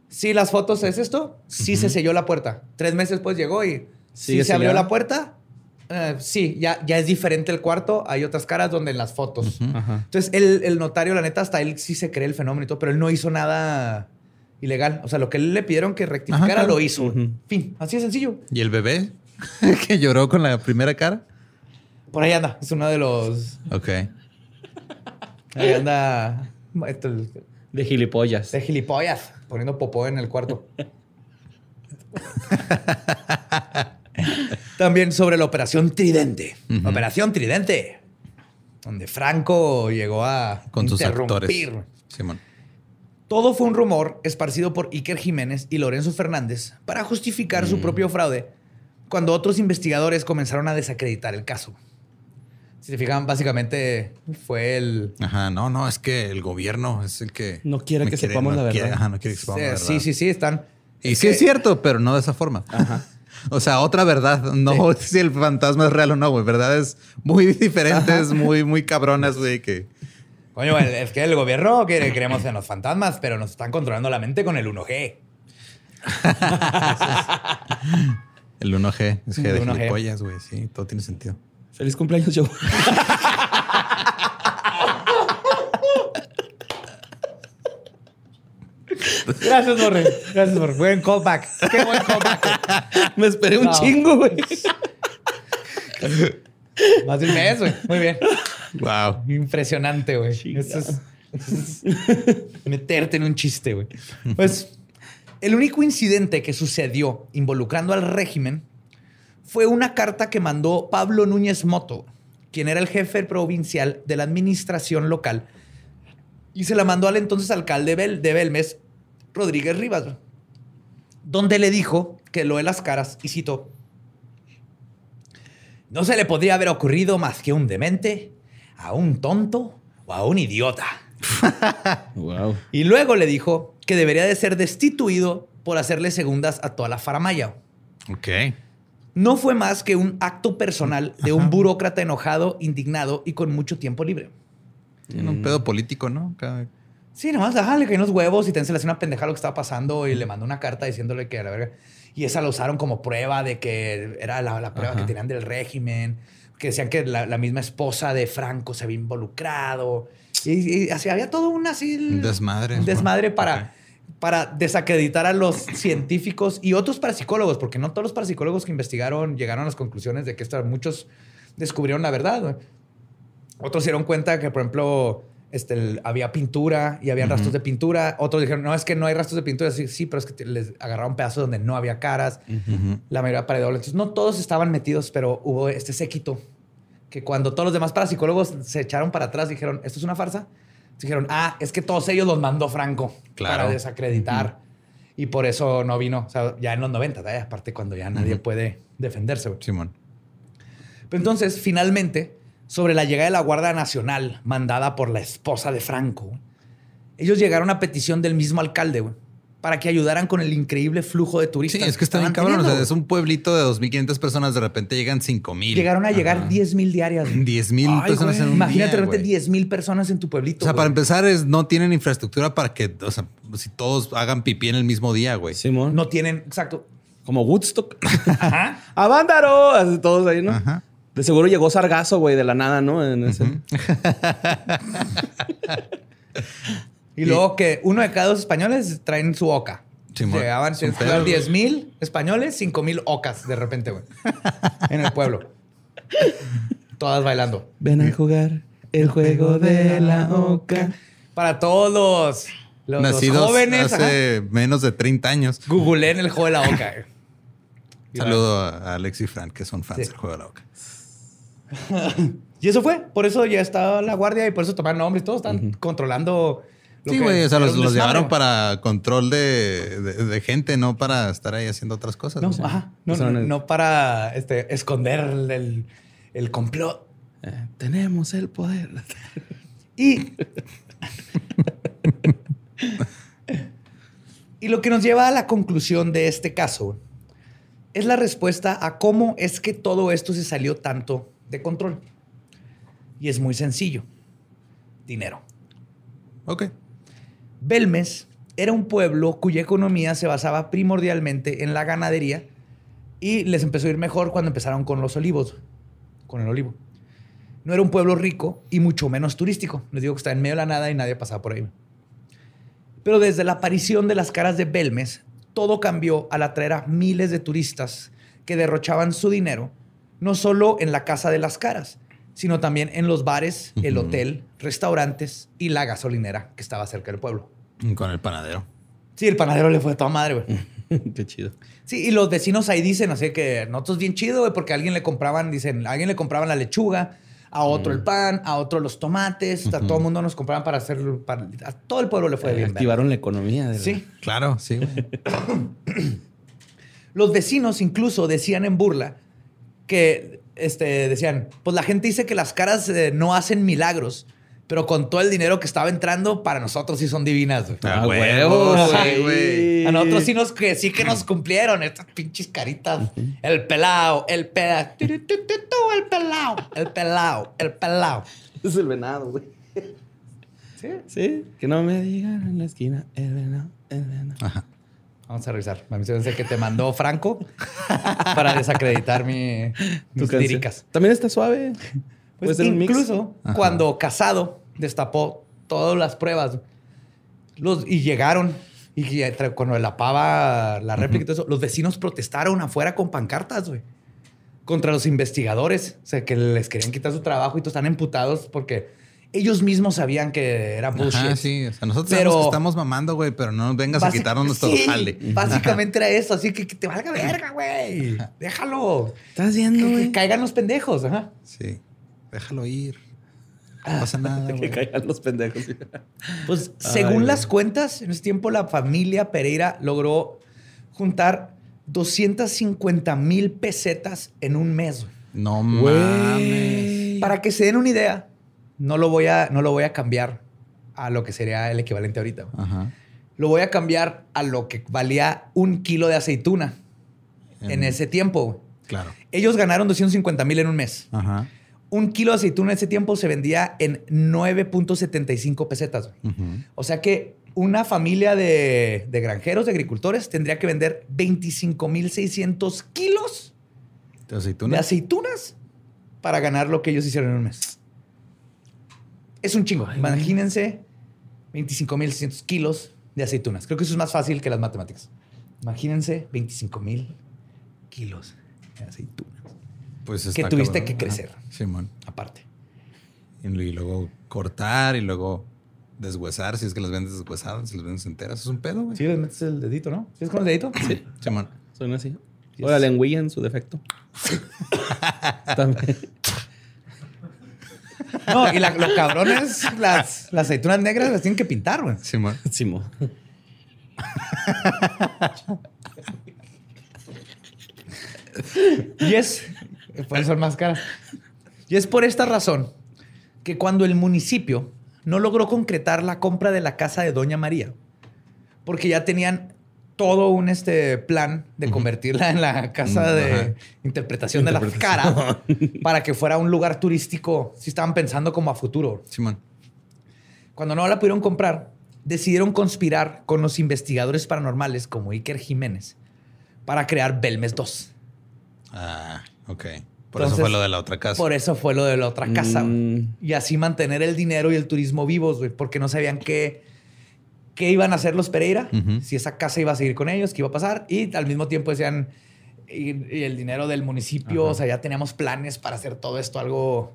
Sí, las fotos es esto. Sí se selló la puerta. Tres meses después llegó y. Sí ¿Sigue se abrió la puerta. Eh, sí, ya, ya es diferente el cuarto. Hay otras caras donde en las fotos. Ajá. Entonces, el, el notario, la neta, hasta él sí se cree el fenómeno y todo, pero él no hizo nada ilegal. O sea, lo que él le pidieron que rectificara Ajá, claro. lo hizo. Fin, así de sencillo. ¿Y el bebé (laughs) que lloró con la primera cara? Por ahí anda. Es uno de los. Ok. Ahí anda. esto, el- De gilipollas. de gilipollas, poniendo popó en el cuarto. (laughs) (laughs) También sobre la Operación Tridente. Operación Tridente. Donde Franco llegó a Con sus actores. interrumpir. Simón. Todo fue un rumor esparcido por Iker Jiménez y Lorenzo Fernández para justificar Mm. su propio fraude cuando otros investigadores comenzaron a desacreditar el caso. Si se fijan, básicamente fue el... Ajá, no, no, es que el gobierno es el que... No quiere que sepamos la quiere- verdad. ajá, no quiere que sepamos la Eh, verdad. sí, sí, sí, están... Y sí es cierto, pero no de esa forma. O sea, otra verdad. No (laughs) si el fantasma es real o no, güey. Verdades muy diferentes, muy, muy cabronas, güey, que... Coño, es que el gobierno quiere, creemos en los fantasmas, pero nos están controlando la mente con el 1G. (laughs) El 1G es G de El 1G. gilipollas, güey. Sí, todo tiene sentido. Feliz cumpleaños, Joe. (laughs) Gracias, Borre. Gracias, Borre. Buen callback. Qué buen callback. (laughs) Me esperé un chingo, güey. Más de un mes, güey. Muy bien. Wow. Impresionante, güey. Eso es, meterte en un chiste, güey. Pues el único incidente que sucedió involucrando al régimen fue una carta que mandó Pablo Núñez Moto, quien era el jefe provincial de la administración local, y se la mandó al entonces alcalde de Belmes, Rodríguez Rivas, donde le dijo que lo de las caras, y cito, no se le podría haber ocurrido más que a un demente, a un tonto o a un idiota. (laughs) Wow. Y luego le dijo que debería de ser destituido por hacerle segundas a toda la faramaya. Ok. No fue más que un acto personal de un burócrata enojado, indignado y con mucho tiempo libre. Tiene un pedo político, ¿no? Cada- Sí, nomás, ajá, le caí unos huevos y se le una pendeja lo que estaba pasando y le mandó una carta diciéndole que a la verga. Y esa la usaron como prueba de que era la, la prueba Ajá. que tenían del régimen, que decían que la, la misma esposa de Franco se había involucrado. Y, y así había todo un así. Desmadre. Un desmadre para, para desacreditar a los científicos y otros parapsicólogos, porque no todos los parapsicólogos que investigaron llegaron a las conclusiones de que muchos descubrieron la verdad. Otros se dieron cuenta que, por ejemplo, este, el- había pintura y había Ujú. rastros de pintura. Otros dijeron, no, es que no hay rastros de pintura. Sí, sí, pero es que te- les agarraron pedazos donde no había caras. Ujú. La mayoría pared doble. Entonces, no todos estaban metidos, pero hubo este séquito que cuando todos los demás parapsicólogos se echaron para atrás, dijeron, esto es una farsa. Dijeron, ah, es que todos ellos los mandó Franco Claro. para desacreditar. Y por eso no vino. O sea, ya en los 90, ¿eh? aparte cuando ya nadie puede defenderse. Simón. Pero entonces, finalmente, sobre la llegada de la Guardia Nacional mandada por la esposa de Franco. Ellos llegaron a petición del mismo alcalde, güey, para que ayudaran con el increíble flujo de Sí, turistas. es que está bien estaban cabrón. O sea, es un pueblito de 2.500 personas. De repente llegan 5.000. Llegaron a llegar Ajá. 10 mil diarias. güey. 10,000 Ay, personas güey. en un Imagínate día, tenerte güey. 10 mil personas en tu pueblito. O sea, para empezar, es, no tienen infraestructura para que, o sea, si todos hagan pipí en el mismo día, güey. Simón. No tienen, exacto. Como Woodstock. Ajá. (laughs) ¡Avándaro! Todos ahí, ¿no? Ajá. De seguro llegó Sargazo, güey, de la nada, ¿no? En ese... (laughs) Y luego que uno de cada dos españoles traen su oca. Simón. Llegaban, pedo, 10 mil españoles, 5 mil ocas de repente, güey. en el pueblo. Todas bailando. Ven a jugar el juego de la oca. Para todos los, los, los Nacidos jóvenes, ajá, hace menos de 30 años. googleen el juego de la oca. Saludo a Alex y Frank, que son fans Sí. del juego de la boca. (laughs) Y eso fue. Por eso ya estaba la guardia y por eso tomaron nombres. Todos están controlando. lo Sí, güey. O sea, los, llevaron para control de, de- de gente, no para estar ahí haciendo otras cosas. No, güey. ajá. No, no, no para este, esconder el, el- el complot. Eh, tenemos el poder. (laughs) Y. (laughs) y lo que nos lleva a la conclusión de este caso es la respuesta a cómo es que todo esto se salió tanto de control. Y es muy sencillo: dinero. Ok. Belmes era un pueblo cuya economía se basaba primordialmente en la ganadería y les empezó a ir mejor cuando empezaron con los olivos, con el olivo. No era un pueblo rico y mucho menos turístico. Les digo que está en medio de la nada y nadie pasaba por ahí. Pero desde la aparición de las caras de Belmes, todo cambió al atraer a miles de turistas que derrochaban su dinero, no solo en la casa de las caras, sino también en los bares, el hotel, restaurantes y la gasolinera que estaba cerca del pueblo. Con el panadero. Sí, el panadero le fue de toda madre, güey. (laughs) Qué chido. Sí, y los vecinos ahí dicen, así que nosotros bien chido, güey, porque a alguien le compraban, dicen, a alguien le compraban la lechuga, a otro el pan, a otro los tomates, a todo el mundo nos compraban para hacer, para- a todo el pueblo le fue Eh, bien. activaron la economía. de la- Sí. Claro, sí. (coughs) Los vecinos incluso decían en burla que, este, decían, pues la gente dice que las caras eh, no hacen milagros, pero con todo el dinero que estaba entrando, para nosotros sí son divinas, güey. Ah, Ah, huevo, huevo, sí, güey. A nosotros sí nos, que sí que nos cumplieron estas pinches caritas. El pelao, el pelao, el pelao, el pelao, el pelao. Es el venado, güey. ¿Sí? Sí. Que no me digan en la esquina el venado, el venado. Ajá. Vamos a revisar. La misión es que te mandó Franco para desacreditar mi, mis líricas. También está suave. Pues incluso cuando Casado destapó todas las pruebas los, y llegaron y cuando la pava la réplica y todo eso, los vecinos protestaron afuera con pancartas, güey. Contra los investigadores. O sea, que les querían quitar su trabajo y todos están emputados porque ellos mismos sabían que era bullshit. Ajá, sí. O sea, nosotros Pero- sabemos que estamos mamando, güey, pero no nos vengas a quitarnos nuestro Sí, jale. (laughs) Básicamente era eso. Así que, que te valga verga, güey. Déjalo. Estás viendo, Que, que güey. caigan los pendejos. Ajá. Sí. Déjalo ir. No pasa nada, (laughs) Que güey. caigan los pendejos. Pues Ay, según güey. las cuentas, en ese tiempo la familia Pereira logró juntar 250 mil pesetas en un mes. güey. No mames. Para que se den una idea, no lo voy a, no lo voy a cambiar a lo que sería el equivalente ahorita. Ajá. Lo voy a cambiar a lo que valía un kilo de aceituna en, En- ese tiempo. Claro. Ellos ganaron 250 mil en un mes. Ajá. Un kilo de aceituna en ese tiempo se vendía en 9.75 pesetas. O sea que una familia de, de granjeros, de agricultores, tendría que vender 25.600 kilos ¿De de aceituna? aceitunas para ganar lo que ellos hicieron en un mes. Es un chingo. Ay. Imagínense 25.600 kilos de aceitunas. Creo que eso es más fácil que las matemáticas. Imagínense 25.000 kilos de aceitunas. Pues que tuviste cabrón. que crecer. Simón. Aparte. Y luego cortar y luego deshuesar, si es que las vendes deshuesadas, si las vendes enteras. Es un pedo, güey. Sí, les metes el dedito, ¿no? ¿Sí es con el dedito? Sí. Simón. Suena así. Yes. O la lengüilla en su defecto. (laughs) También. No, y la, lo cabrón es las, las aceitunas negras las tienen que pintar, güey. Simón. Simo. Y es, pueden ser más caras. Y es por esta razón que cuando el municipio no logró concretar la compra de la casa de Doña María, porque ya tenían todo un este plan de convertirla en la casa de ajá. interpretación de la cara (laughs) para que fuera un lugar turístico. Si estaban pensando como a futuro. Simón. Cuando no la pudieron comprar, decidieron conspirar con los investigadores paranormales como Iker Jiménez para crear Belmes 2. Ah, ok. Por Entonces, eso fue lo de la otra casa. Por eso fue lo de la otra casa. Mm. Y así mantener el dinero y el turismo vivos, güey, porque no sabían qué, qué iban a hacer los Pereira, si esa casa iba a seguir con ellos, qué iba a pasar. Y al mismo tiempo decían, y, y el dinero del municipio, Ajá. o sea, ya teníamos planes para hacer todo esto algo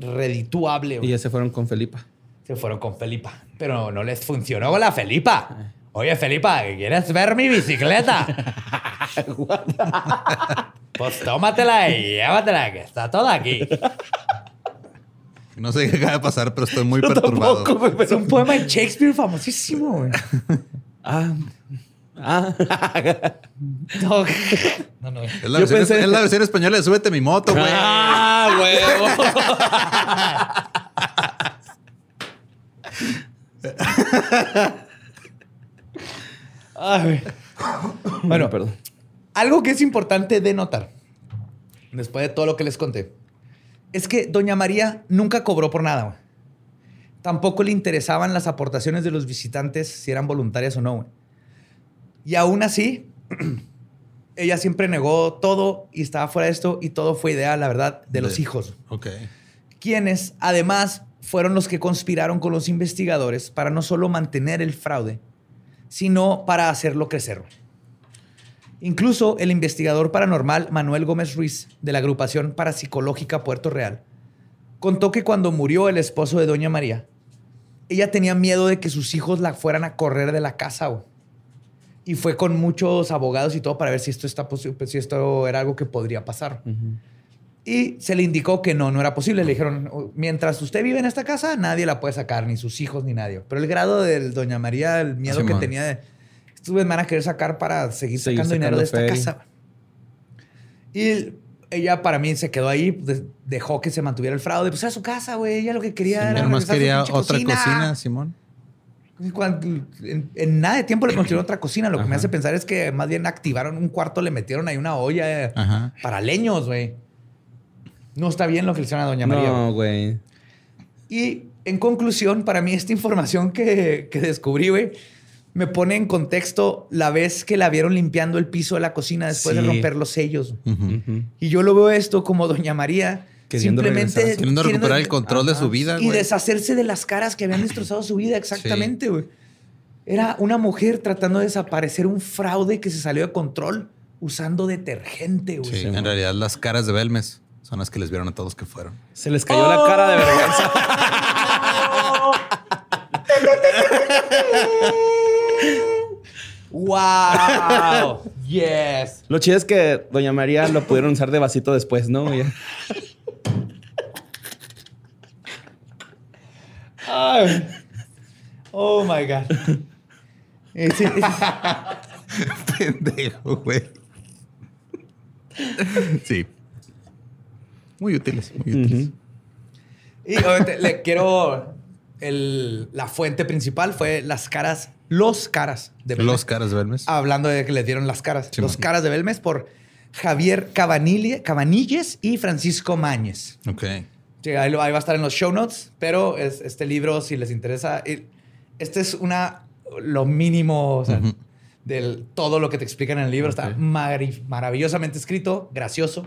redituable. Y ya se fueron con Felipa. Se fueron con Felipa, pero no les funcionó con la Felipa. Oye, Felipa, ¿quieres ver mi bicicleta? (laughs) pues tómatela y llévatela, que está toda aquí. No sé qué acaba de pasar, pero estoy muy perturbado. Es un poema de Shakespeare famosísimo, güey. (laughs) Ah. Ah. No, no, no. Es la, Yo versión, pensé- es la versión española de Súbete mi moto, güey. ah, huevo. (laughs) Ay, güey. Bueno, perdón. algo que es importante de notar, después de todo lo que les conté, es que Doña María nunca cobró por nada. güey. Tampoco le interesaban las aportaciones de los visitantes, si eran voluntarias o no. güey. Y aún así, (clears throat) ella siempre negó todo y estaba fuera de esto y todo fue idea, la verdad, de los De- hijos. Ok. quienes además fueron los que conspiraron con los investigadores para no solo mantener el fraude, sino para hacerlo crecer. Incluso el investigador paranormal Manuel Gómez Ruiz, de la agrupación parapsicológica Puerto Real, contó que cuando murió el esposo de Doña María, ella tenía miedo de que sus hijos la fueran a correr de la casa. güey. Y fue con muchos abogados y todo para ver si esto, está posi- si esto era algo que podría pasar. Y se le indicó que no, no era posible. Le dijeron, mientras usted vive en esta casa, nadie la puede sacar, ni sus hijos, ni nadie. Pero el grado de Doña María, el miedo que Simón. tenía de, estos me van a querer sacar para seguir sacando dinero de esta casa. Y ella para mí se quedó ahí, de- dejó que se mantuviera el fraude. Pues era su casa, güey. Ella lo que quería era más quería otra cocina, Simón. Cuando- en, en nada de tiempo le construyeron otra cocina. Lo que me hace pensar es que más bien activaron un cuarto, le metieron ahí una olla eh, Ajá. para leños, güey. No está bien lo que le hicieron a Doña María. No, güey. Y en conclusión, para mí esta información que, que descubrí, güey, me pone en contexto la vez que la vieron limpiando el piso de la cocina después de romper los sellos. Y yo lo veo esto como Doña María Queriendo simplemente regresar. Queriendo recuperar el control de su vida, y güey. deshacerse de las caras que habían (clears throat) destrozado su vida. Exactamente, güey. Era una mujer tratando de desaparecer un fraude que se salió de control usando detergente, güey. Sí, en realidad las caras de Belmes son las que les vieron a todos que fueron. Se les cayó la cara de vergüenza. (laughs) ¡Wow! ¡Yes! Lo chido es que Doña María lo pudieron usar de vasito después, ¿no? Ay. Oh my God. Eh, sí, Pendejo, güey. Sí. Muy útiles, muy útiles. Y obviamente le quiero. el- la fuente principal fue las caras, los caras de Belmes. Los caras de Belmes. Hablando de que le dieron las caras. Sí, los man. caras de Belmes por Javier Cabanille- Cabanilles y Francisco Mañez. Ok. Sí, ahí, lo- ahí va a estar en los show notes, pero es, este libro, si les interesa, este es una lo mínimo o sea, Ujú. del todo lo que te explican en el libro. Está maravillosamente escrito, gracioso,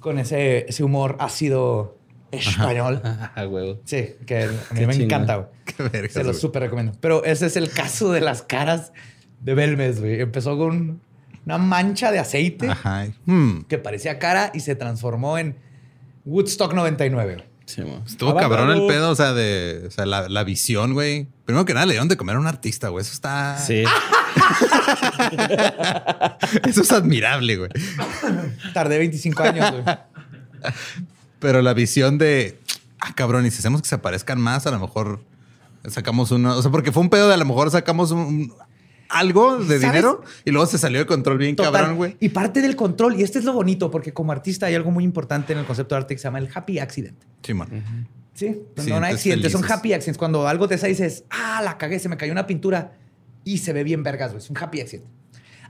con ese, ese humor ácido español. (laughs) Huevo. Sí, que a mí Qué me encanta. güey. Qué vergas, Se lo güey. súper recomiendo. Pero ese es el caso de las caras de Belmes, güey. Empezó con una mancha de aceite Ajá. Hmm. que parecía cara y se transformó en Woodstock 99. güey. Sí, mo. Estuvo cabrón el pedo, o sea, de o sea, la, la visión, güey. Primero que nada, le dieron de comer a un artista, güey. Eso está. Sí. (laughs) Eso es admirable, güey. Tardé 25 años, güey. (laughs) Pero la visión de. Ah, cabrón, y si hacemos que se aparezcan más, a lo mejor sacamos uno. O sea, porque fue un pedo de a lo mejor sacamos un. algo de ¿Sabes? dinero y luego se salió de control bien Total. cabrón, güey. Y parte del control, y este es lo bonito, porque como artista hay algo muy importante en el concepto de arte que se llama el happy accident. Simón. Sí, no hay Accidentes son happy accidents. Cuando algo te sale y dices, ah, la cagué, se me cayó una pintura y se ve bien vergas, güey. Es un happy accident.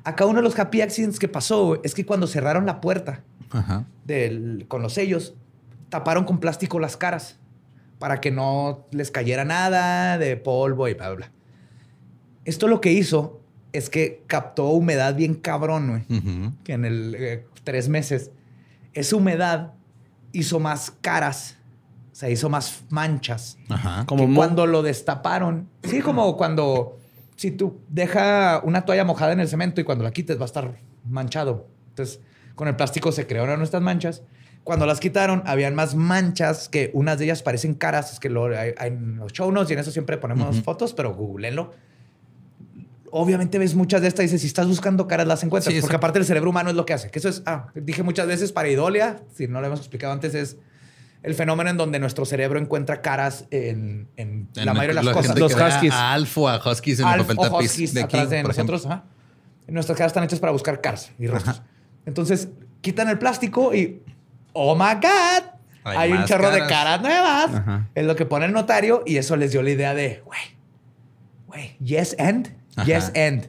Acá uno de los happy accidents que pasó es que cuando cerraron la puerta Ajá. del- con los sellos, taparon con plástico las caras para que no les cayera nada de polvo y bla, bla, bla. Esto lo que hizo es que captó humedad bien cabrón, güey que en el eh, tres meses, esa humedad hizo más caras, o sea, hizo más manchas. Ajá. Como cuando lo destaparon, sí, como cuando si tú deja una toalla mojada en el cemento y cuando la quites va a estar manchado. Entonces, con el plástico se crearon estas manchas. Cuando las quitaron, habían más manchas que unas de ellas parecen caras. Es que lo, hay, hay en los show notes y en eso siempre ponemos Ujú. fotos, pero googleenlo. Obviamente ves muchas de estas y dices, si estás buscando caras, las encuentras. Sí, porque aparte el cerebro humano es lo que hace. Que eso es, ah, dije muchas veces, pareidolia, si no lo hemos explicado antes, es el fenómeno en donde nuestro cerebro encuentra caras en, en la En mayoría de las la cosas. Los huskies. A Alfo, a Huskies en el Alf papel o tapiz huskies de aquí, atrás de por ejemplo. nosotros. ajá. Nuestras caras están hechas para buscar caras y rostros. Entonces, quitan el plástico y, oh my God, Hay hay, un chorro de caras. nuevas. Ajá. Es lo que pone el notario y eso les dio la idea de, güey, güey, yes and, Ajá. yes and.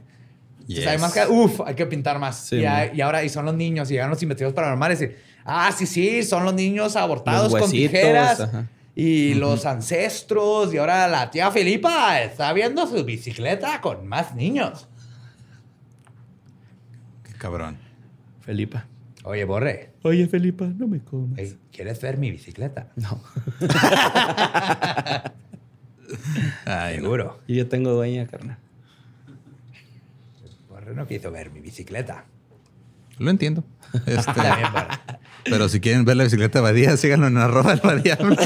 Entonces, hay Yes. más caras. Uf, hay que pintar más. Sí, y, man. hay- y ahora, y son los niños, y llegan los investigadores paranormales y, ah, sí, sí, son los niños abortados Los con tijeras. ajá. Y los ancestros, y ahora la tía Filipa está viendo su bicicleta con más niños. Qué cabrón. Felipa. Oye, Borre, Oye, Felipa, no me comas. ey, ¿quieres ver mi bicicleta? No. (laughs) Ay, no. Seguro. Yo ya tengo dueña, carnal. Borre no quiso ver mi bicicleta. Lo entiendo. Este, (laughs) Borre. pero si quieren ver la bicicleta de Badía, síganlo en arroba el Badiablo. (laughs)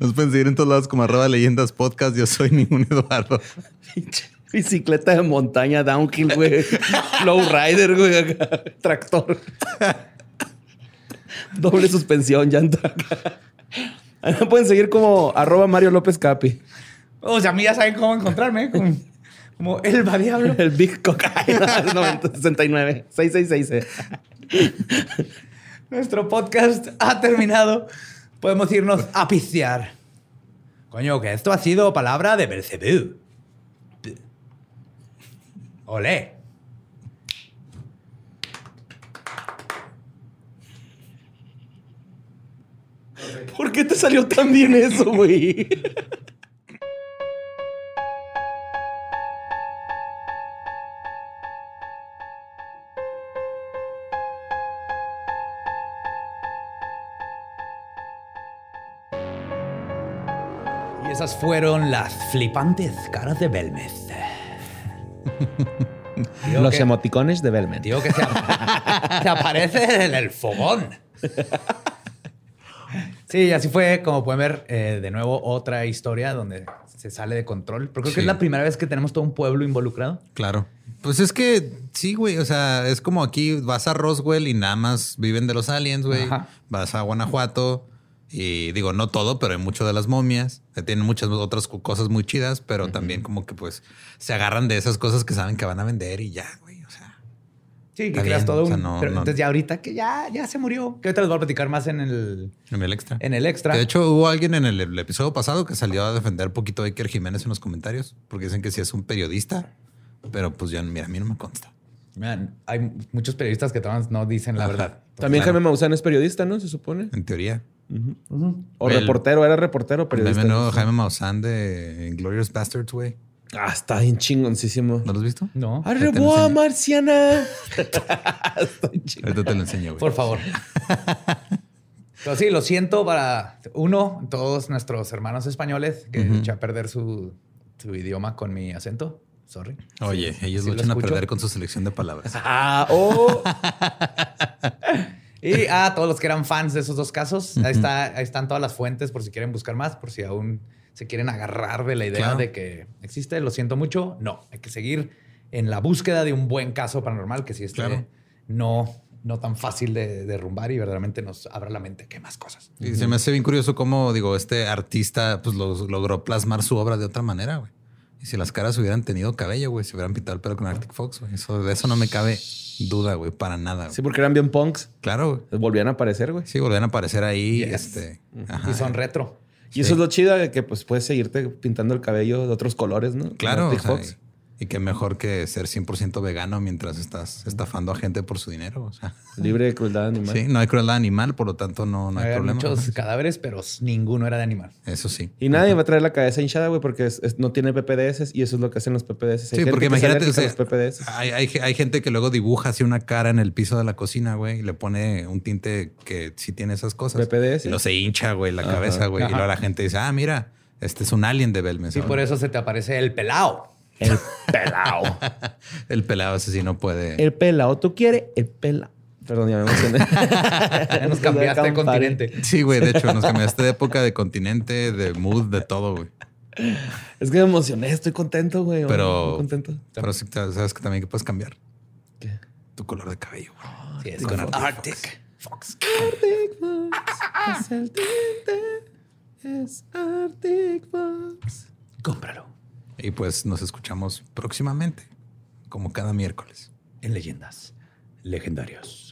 Nos pueden seguir en todos lados como arroba leyendas podcast. Yo soy ningún Eduardo. Pinche Bicicleta de montaña, downhill, güey. (laughs) Low rider, güey. Tractor. Doble suspensión, llanta. me pueden seguir como arroba Mario López Capi. O sea, a mí ya saben cómo encontrarme. Como, como el va diablo. El Big Cocaine 69 666. Nuestro podcast ha terminado. Podemos irnos a pistear. Coño, que esto ha sido palabra de Belcebú. Olé. ¿Por qué te salió tan bien eso, güey? Y esas fueron las flipantes caras de Belmez. Los que- emoticones de Belmen. Digo que se, (laughs) se aparece en el fogón. Sí, así fue, como pueden ver, eh, de nuevo otra historia donde se sale de control. Pero creo que es la primera vez que tenemos todo un pueblo involucrado. Claro. Pues es que sí, güey. O sea, es como aquí vas a Roswell y nada más viven de los aliens, güey. Ajá. Vas a Guanajuato y digo, no todo, pero hay mucho de las momias. Tienen muchas otras co- cosas muy chidas, pero también como que pues se agarran de esas cosas que saben que van a vender y ya, güey. O sea, Sí, que creas bien, todo o un... sea, no- pero no- entonces ya ahorita que ya, ya se murió. Que ahorita les voy a platicar más en el, en el extra. en el extra. De hecho, hubo alguien en el, el episodio pasado que salió a defender un poquito a Iker Jiménez en los comentarios, porque dicen que sí es un periodista, pero pues ya, mira, a mí no me consta. Man, hay muchos periodistas que no dicen la Ajá. verdad. También Claro. Jaime Maussan es periodista, ¿no? Se supone. En teoría. O El- reportero, era reportero, periodista. nuevo Jaime Maussan de Glorious Bastards, güey. Ah, está bien chingoncísimo. ¿No lo has visto? No, Arreboa, marciana. (laughs) está. Ahorita te lo enseño, güey. por favor. (laughs) Entonces, sí, lo siento para uno, todos nuestros hermanos españoles que eché a perder su, su idioma con mi acento. Sorry. Oye, ellos sí lo echan a perder con su selección de palabras. Ah, oh. (laughs) Y a todos los que eran fans de esos dos casos, ahí, está, ahí están todas las fuentes por si quieren buscar más, por si aún se quieren agarrar de la idea Claro. de que existe. Lo siento mucho. No, hay que seguir en la búsqueda de un buen caso paranormal que esté Claro. no, no tan fácil de derrumbar y verdaderamente nos abra la mente que más cosas. Y se me hace bien curioso cómo, digo, este artista pues lo- logró plasmar su obra de otra manera, güey. Y si las caras hubieran tenido cabello, güey, se hubieran pintado el pelo con Arctic Fox, güey. Eso, de eso no me cabe duda, güey, para nada. güey. Sí, porque eran bien punks. Claro, güey. Volvían a aparecer, güey. Sí, volvían a aparecer ahí. Yes. Este, ajá. Y son retro. Y eso es lo chido de que pues puedes seguirte pintando el cabello de otros colores, ¿no? Claro. O sea, Arctic Fox. Y, que mejor que ser 100% vegano mientras estás estafando a gente por su dinero. O sea, Libre de crueldad animal. sí, no hay crueldad animal, por lo tanto no, no hay problema. muchos (laughs) cadáveres, pero ninguno era de animal. Eso sí. Y nadie va a traer la cabeza hinchada, güey, porque es- es- no tiene PPDS y eso es lo que hacen los PPDS. Hay Sí, gente porque imagínate, o sea, los PPDS. hay, hay, hay gente que luego dibuja así una cara en el piso de la cocina, güey, y le pone un tinte que sí tiene esas cosas. PPDS. Y lo se hincha, güey, la Ajá. cabeza, güey. Y Ajá. luego la gente dice, ah, mira, este es un alien de Belmes. Y por eso se te aparece el pelao. El pelao. (laughs) El pelado ese sí no puede. el pelao. ¿Tú quieres? El pelao. Perdón, ya me emocioné. Ya (laughs) nos cambiaste de continente. Sí, güey, de hecho, nos cambiaste de época, de continente, de mood, de todo, güey. Es que me emocioné. Estoy contento, güey. Pero, contento. pero sí, sabes que también que puedes cambiar ¿Qué? tu color de cabello, güey. Sí, es Con con Arctic Arctic. Fox. Arctic Fox. Es el tinte. Es Arctic Fox. Cómpralo. Y pues nos escuchamos próximamente, como cada miércoles. En leyendas legendarios.